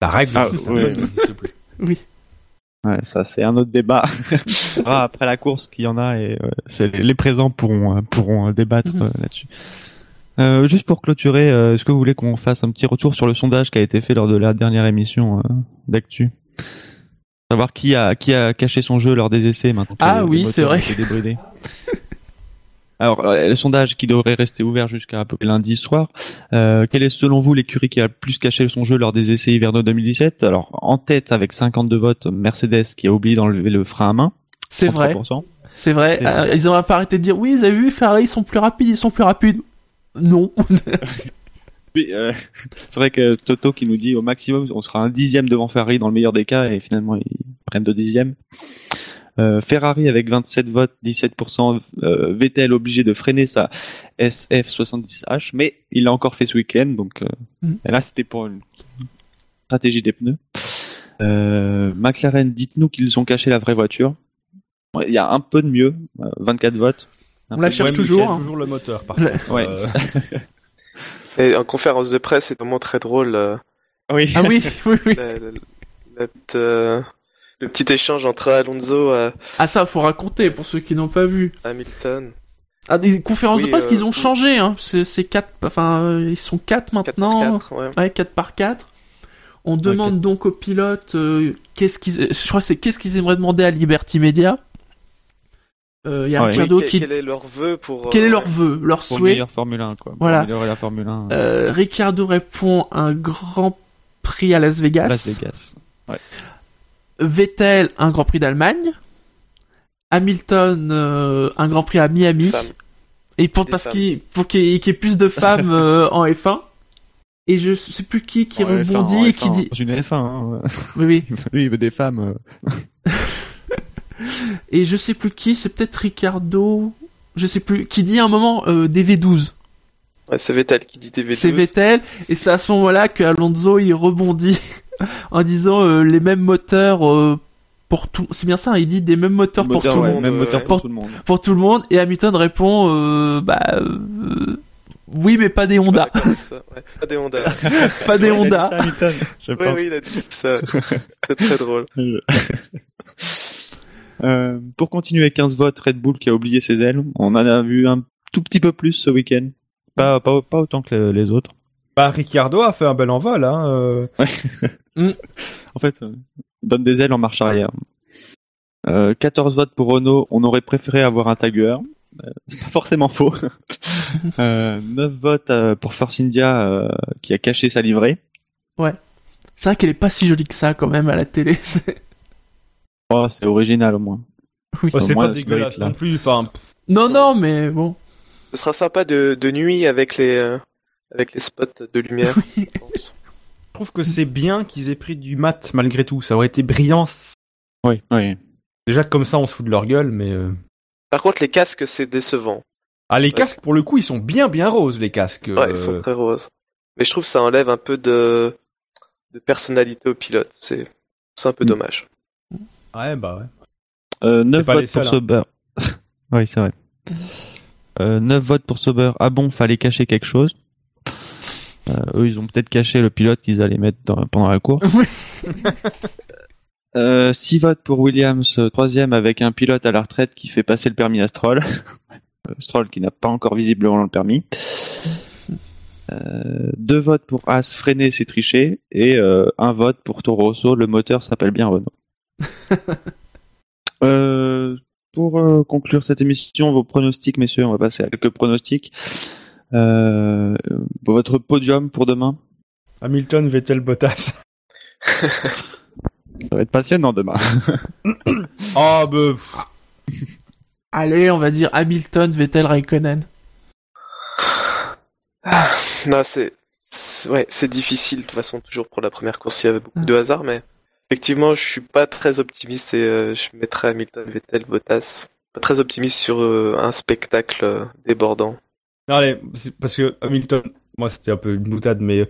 la règle Ah, n'existe plus. oui. Ouais, ça c'est un autre débat. On verra après la course qu'il y en a et euh, les présents pourront euh, pourront euh, débattre Mhm. euh, là-dessus. Euh, juste pour clôturer, euh, est-ce que vous voulez qu'on fasse un petit retour sur le sondage qui a été fait lors de la dernière émission euh, d'actu? Savoir qui a qui a caché son jeu lors des essais maintenant. Ah oui, c'est vrai. Alors, euh, le sondage qui devrait rester ouvert jusqu'à lundi soir. Euh, quelle est selon vous l'écurie qui a le plus caché son jeu lors des essais hivernaux 2017 Alors, en tête avec 52 votes, Mercedes qui a oublié d'enlever le frein à main. C'est vrai. 33%. C'est vrai. Euh, ils ont pas arrêté de dire oui, vous avez vu, Ferrari, ils sont plus rapides, ils sont plus rapides. Non. Oui, euh, c'est vrai que Toto qui nous dit au maximum on sera un dixième devant Ferrari dans le meilleur des cas et finalement ils prennent deux dixièmes. Euh, Ferrari avec 27 votes, 17%, euh, Vettel obligé de freiner sa SF70H, mais il l'a encore fait ce week-end, donc euh, Mm. et là c'était pour une stratégie des pneus. Euh, McLaren, dites-nous qu'ils ont caché la vraie voiture. Ouais, Il y a un peu de mieux, euh, 24 votes. Un On la cherche toujours, hein. toujours le moteur, par contre. Ouais. Euh, Et en conférence de presse, c'est vraiment très drôle. euh, Oui. Ah oui, oui, oui. la- la- la petite, euh, le petit échange entre Alonso et Ah ça, faut raconter pour ceux qui n'ont pas vu. Hamilton. Ah, des conférences Oui, de presse euh, qu'ils ont oui. changé, hein. C'est quatre, enfin, euh, ils sont quatre 4 maintenant. 4, ouais. Ouais, 4 par 4. On demande donc aux pilotes euh, qu'est-ce qu'ils, je crois que c'est qu'est-ce qu'ils aimeraient demander à Liberty Media. Euh, Il y a Ouais. Ricardo Oui, quel, qui, quel est leur vœu pour... quel est euh, leur vœu, leur pour souhait. meilleur Formule 1, quoi. Pour Voilà. améliorer la Formule 1 Euh, Ricardo répond un grand prix à Las Vegas. à Las Vegas. Vettel un grand prix d'Allemagne. Hamilton euh, un grand prix à Miami. femmes. Et pour Des parce qu'il pour qu'il y, ait- qu'il y ait plus de femmes euh, en F1. Et je sais plus qui qui En F1, rebondit en et qui F1, dit une F1, hein. oui oui Lui, il veut des femmes. euh. et je sais plus qui c'est peut-être Ricardo je sais plus qui dit à un moment euh, des V12 Ouais, c'est Vettel qui dit TV12. c'est Vettel et c'est à ce moment-là que Alonso il rebondit en disant euh, les mêmes moteurs euh, pour tout c'est bien ça hein, il dit des mêmes moteurs pour tout le monde Même moteur ouais. pour tout le monde. pour tout le monde et Hamilton répond euh, bah euh, oui mais pas des Honda ça, ouais. Pas des Honda. pas des Honda ça, Hamilton, je oui, pense. oui, il a dit ça. C'était très drôle. Euh, pour continuer, 15 votes, Red Bull qui a oublié ses ailes. On en a vu un tout petit peu plus ce week-end. Pas, pas, pas autant que le- les autres. Bah, Ricciardo a fait un bel envol, hein. euh. En fait, euh, il donne des ailes en marche arrière. Euh, 14 votes pour Renault. On aurait préféré avoir un tagueur. Euh, c'est pas forcément faux. euh, 9 votes euh, pour Force India euh, qui a caché sa livrée. c'est vrai qu'elle est pas si jolie que ça quand même à la télé c'est- Oh, c'est original au moins. oui. Oh, c'est pas dégueulasse non plus, enfin. non non mais bon Ce sera sympa de, de nuit avec les, euh, avec les spots de lumière. je pense. Je trouve que c'est bien qu'ils aient pris du mat malgré tout. Ça aurait été brillant. Oui, oui. Déjà comme ça, on se fout de leur gueule, mais. euh, Par contre, les casques, c'est décevant. Ah, les Ouais, casques, pour le coup, ils sont bien, bien roses, les casques. Ouais, euh, ils sont très roses. Mais je trouve que ça enlève un peu de, de personnalité au pilote. C'est, c'est un peu Mm. dommage. Ouais, bah ouais. Euh, 9 pas les votes pour seuls, hein. Sauber. oui, c'est vrai. Euh, 9 votes pour Sauber. Ah bon, fallait cacher quelque chose. Euh, eux, ils ont peut-être caché le pilote qu'ils allaient mettre dans- pendant la course. Euh, 6 votes pour Williams, euh, troisième avec un pilote à la retraite qui fait passer le permis à Stroll. Euh, Stroll qui n'a pas encore visiblement le permis. Euh, deux votes pour As, freiner c'est tricher. Et euh, un vote pour Toro Rosso, le moteur s'appelle bien Renault. Euh, pour conclure cette émission, vos pronostics, messieurs, on va passer à quelques pronostics. Euh, votre podium pour demain Hamilton, Vettel, Bottas. Ça va être passionnant demain. Ah, bah. pff, allez on va dire Hamilton Vettel Raikkonen Non, c'est, ouais, c'est difficile de toute façon toujours pour la première course. Il y avait beaucoup de hasard, mais effectivement, je suis pas très optimiste et euh, je mettrais Hamilton, Vettel, Bottas. Pas très optimiste sur euh, un spectacle euh, débordant. Non, allez, parce que Hamilton, moi, c'était un peu une boutade, mais euh,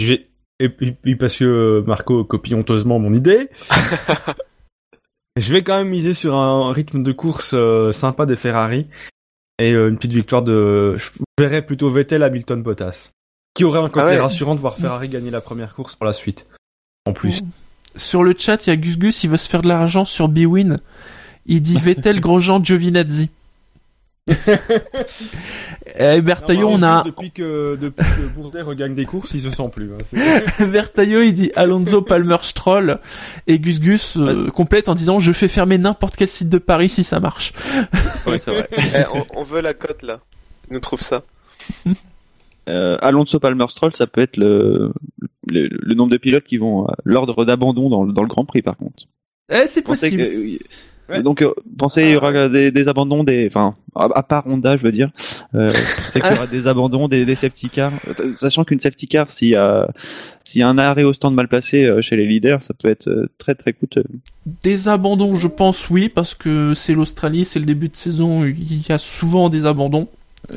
je vais. Et puis, parce que euh, Marco copie honteusement mon idée. je vais quand même miser sur un rythme de course euh, sympa des Ferrari et euh, une petite victoire de. Je verrais plutôt Vettel, Hamilton, Bottas. Qui aurait un côté Ah ouais. rassurant de voir Ferrari gagner la première course pour la suite. En plus. sur le chat il y a Gus Gus il veut se faire de l'argent sur Bwin il dit Vettel Grosjean Giovinazzi et Bertaillon on a Depuis que, depuis que Bourdet regagne des courses, il se sent plus. hein. Bertaillot, il dit Alonso Palmer Stroll et Gus Gus euh, complète en disant je fais fermer n'importe quel site de Paris si ça marche. Ouais, c'est vrai. Eh, on, on veut la cote là. Il nous trouve ça. Euh, Alonso Palmer Stroll, ça peut être le, le, le nombre de pilotes qui vont à l'ordre d'abandon dans, le- dans le Grand Prix, par contre. Eh, c'est possible. que- Ouais. Donc, euh, pensez, il y aura des, des abandons, des, enfin, à, à part Honda, je veux dire, euh, c'est qu'il y aura des abandons, des, des safety cars, sachant qu'une safety car, s'il y a, s'il y a un arrêt au stand mal placé euh, chez les leaders, ça peut être euh, très très coûteux. Des abandons, je pense oui, parce que c'est l'Australie, c'est le début de saison, il y a souvent des abandons.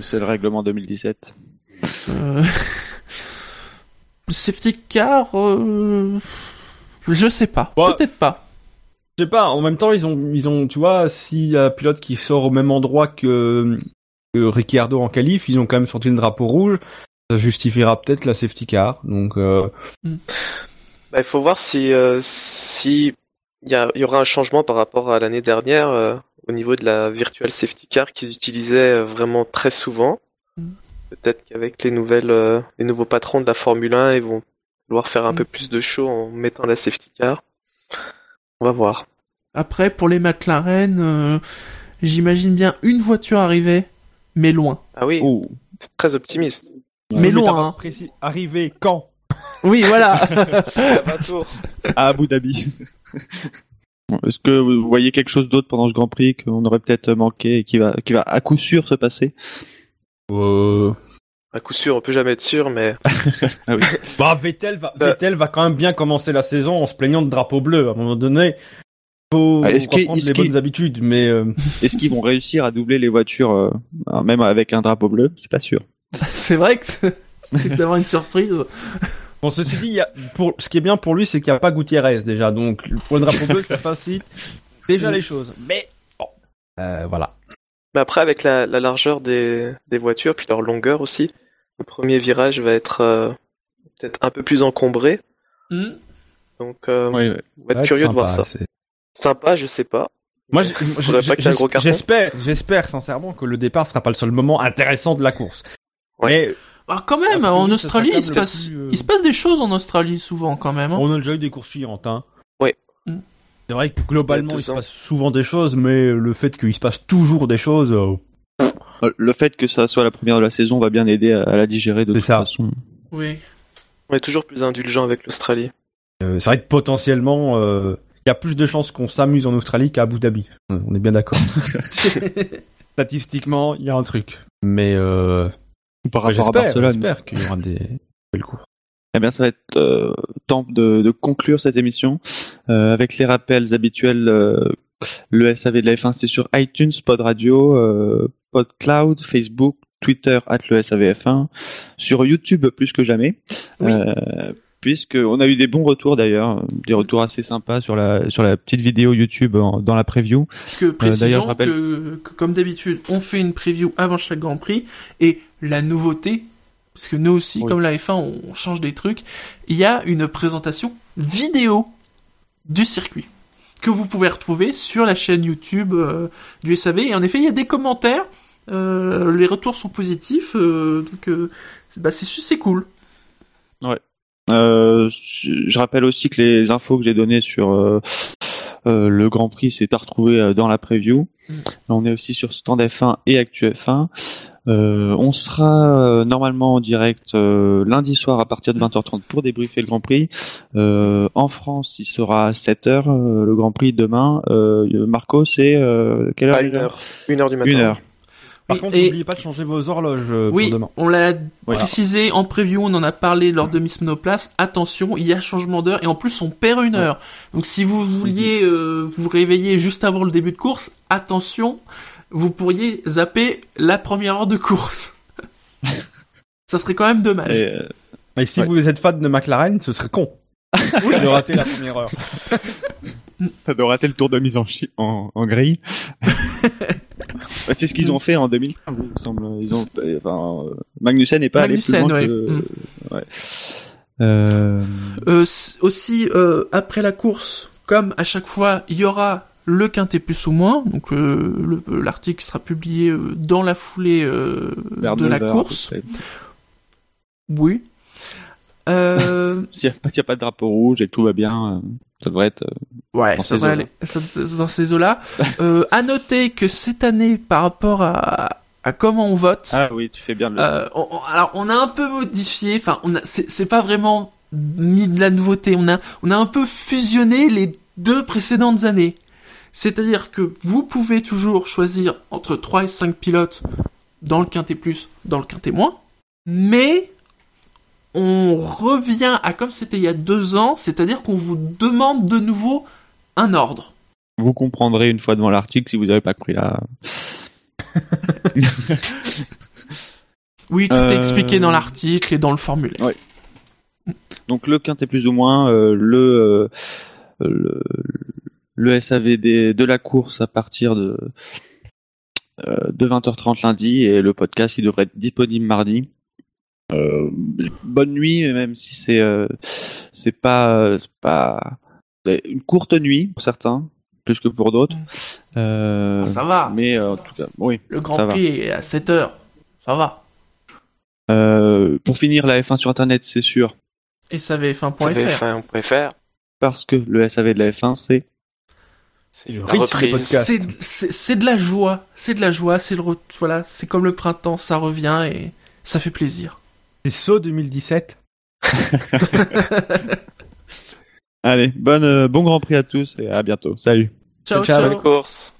C'est le règlement 2017. Euh... Safety car, euh... je sais pas, Ouais. peut-être pas. Je sais pas, en même temps, ils ont, ils ont, tu vois, s'il y a un pilote qui sort au même endroit que, que Ricciardo en qualif, ils ont quand même sorti le drapeau rouge. Ça justifiera peut-être la safety car. Donc, euh, Bah, il faut voir si euh, si il y, aura un changement par rapport à l'année dernière euh, au niveau de la virtual safety car qu'ils utilisaient vraiment très souvent. Mm. Peut-être qu'avec les nouvelles euh, les nouveaux patrons de la Formule 1, ils vont vouloir faire un Mm. peu plus de show en mettant la safety car. On va voir. Après, pour les McLaren, euh, j'imagine bien une voiture arriver, mais loin. Ah oui, Oh. c'est très optimiste. Mais loin, hein. précis- Arrivé quand Oui, voilà. 20 tours. à Abu Dhabi. Est-ce que vous voyez quelque chose d'autre pendant ce Grand Prix qu'on aurait peut-être manqué et qui va, qui va à coup sûr se passer? Euh... À coup sûr, on peut jamais être sûr, mais Bah, Vettel va, Bah. Vettel va quand même bien commencer la saison en se plaignant de drapeau bleu. À un moment donné, faut Ah, est-ce qu'il- reprendre est-ce les bonnes habitudes, mais euh, Est-ce qu'ils vont réussir à doubler les voitures, euh, même avec un drapeau bleu? C'est pas sûr. c'est vrai que c'est d'avoir une surprise. Bon, ceci dit, il y a, pour, ce qui est bien pour lui, c'est qu'il n'y a pas Gutiérrez déjà. Donc, pour le drapeau bleu, ça facilite déjà les choses. Mais, bon, euh, voilà. Mais après, avec la, la largeur des, des voitures, puis leur longueur aussi, le premier virage va être euh, peut-être un peu plus encombré. Hmm. Donc, euh, Oui, oui. on va être Ouais, curieux de voir ça. c'est- Sympa, je sais pas. Moi, j'espère, j'espère sincèrement que le départ sera pas le seul moment intéressant de la course. Ouais. Mais Ah, quand même, en Australie, il se passe, plus, euh, il se passe des choses en Australie souvent quand même. hein. on a déjà eu des courses chiantes, hein. Ouais. Mm. C'est vrai que globalement, Il se passe souvent des choses, mais le fait qu'il se passe toujours des choses, Euh, Le fait que ça soit la première de la saison va bien aider à, à la digérer de C'est toute ça. façon. Oui. On est toujours plus indulgent avec l'Australie. euh, c'est vrai que potentiellement, euh, il y a plus de chances qu'on s'amuse en Australie qu'à Abu Dhabi. Euh, On est bien d'accord. Statistiquement, il y a un truc. Mais euh, Par rapport à j'espère, Barcelone. j'espère qu'il y aura des belles courses. Eh bien, ça va être euh, temps de, de conclure cette émission euh, avec les rappels habituels. euh, le SAV de la F1, c'est sur iTunes, Pod Radio, euh, PodCloud, Facebook, Twitter, at le SAVF1, sur YouTube plus que jamais. Oui. Euh, puisque on a eu des bons retours d'ailleurs, des retours assez sympas sur la sur la petite vidéo YouTube en- dans la preview. Parce que Euh, précisons je rappelle- que, que, comme d'habitude, on fait une preview avant chaque Grand Prix et la nouveauté, parce que nous aussi, Oui. comme la F1, on change des trucs, il y a une présentation vidéo du circuit que vous pouvez retrouver sur la chaîne YouTube euh, du SAV. Et en effet, il y a des commentaires, euh, les retours sont positifs, euh, donc euh, bah, c'est c'est cool. Euh, je rappelle aussi que les infos que j'ai données sur euh, euh, le Grand Prix, c'est à retrouver euh, dans la preview. Mm. On est aussi sur Stand F1 et Actu F1. Euh, on sera euh, normalement en direct euh, lundi soir à partir de 20h30 pour débriefer le Grand Prix. Euh, en France, il sera à 7h euh, le Grand Prix demain. Euh, Marco, c'est euh, quelle heure À une heure. Une heure du matin. Une heure. Par Oui, contre, et- n'oubliez pas de changer vos horloges euh, Oui, pour demain. on l'a Oui. précisé en preview, on en a parlé lors de Miss Monoplace. Attention, il y a changement d'heure et en plus on perd une heure. Donc si vous vouliez euh, vous réveiller juste avant le début de course, attention, vous pourriez zapper la première heure de course. Ça serait quand même dommage. Et, euh, Et si Ouais. vous êtes fan de McLaren, ce serait con de rater la première heure. Ça doit rater le tour de mise en, chi- en, en grille. Bah, c'est ce qu'ils ont fait en 2015, il me semble. Ils ont, enfin, euh, Magnussen n'est pas allé plus Magnussen, loin ouais. que... Mm. ouais. Euh, Euh, aussi, euh, après la course, comme à chaque fois, il y aura le quintet plus ou moins. Donc euh, le- l'article sera publié euh, dans la foulée euh, de la 9 heures, course. Oui. Euh, S'il n'y a, a pas de drapeau rouge et tout va bien, euh, ça devrait être... euh, Ouais, Dans ça ces aller dans ces eaux-là. euh, à noter que cette année, par rapport à, à comment on vote, Ah oui, tu fais bien de le... euh, on- on- alors on a un peu modifié. Enfin, on a, c'est, c'est pas vraiment mis de la nouveauté. On a, on a un peu fusionné les deux précédentes années. C'est-à-dire que vous pouvez toujours choisir entre 3 et 5 pilotes dans le quintet plus, dans le quintet moins, mais on revient à comme c'était il y a deux ans, c'est-à-dire qu'on vous demande de nouveau un ordre. Vous comprendrez une fois devant l'article si vous n'avez pas compris là. Oui, tout Euh, est expliqué dans l'article et dans le formulaire. Ouais. Donc le quintet plus ou moins, euh, le, euh, le le SAVD de la course à partir de euh, de 20h30 lundi et le podcast qui devrait être disponible mardi. Euh, bonne nuit, même si c'est euh, c'est pas pas une courte nuit pour certains, plus que pour d'autres. Euh, Ça va. mais euh, en tout cas, oui. Le Grand va. Prix est à 7 heures. Ça va. Euh, pour finir, la F1 sur Internet, c'est sûr, Et savf1.fr. SAVF1.fr, parce que le SAV de la F1, c'est c'est Le des reprise. C'est, c'est, c'est de la joie. C'est de la joie. C'est le, voilà. C'est comme le printemps. Ça revient et ça fait plaisir. C'est saut 2017. Allez, bonne, euh, bon Grand Prix à tous et à bientôt. Salut. Ciao, Ciao, ciao. ciao. Bonne course.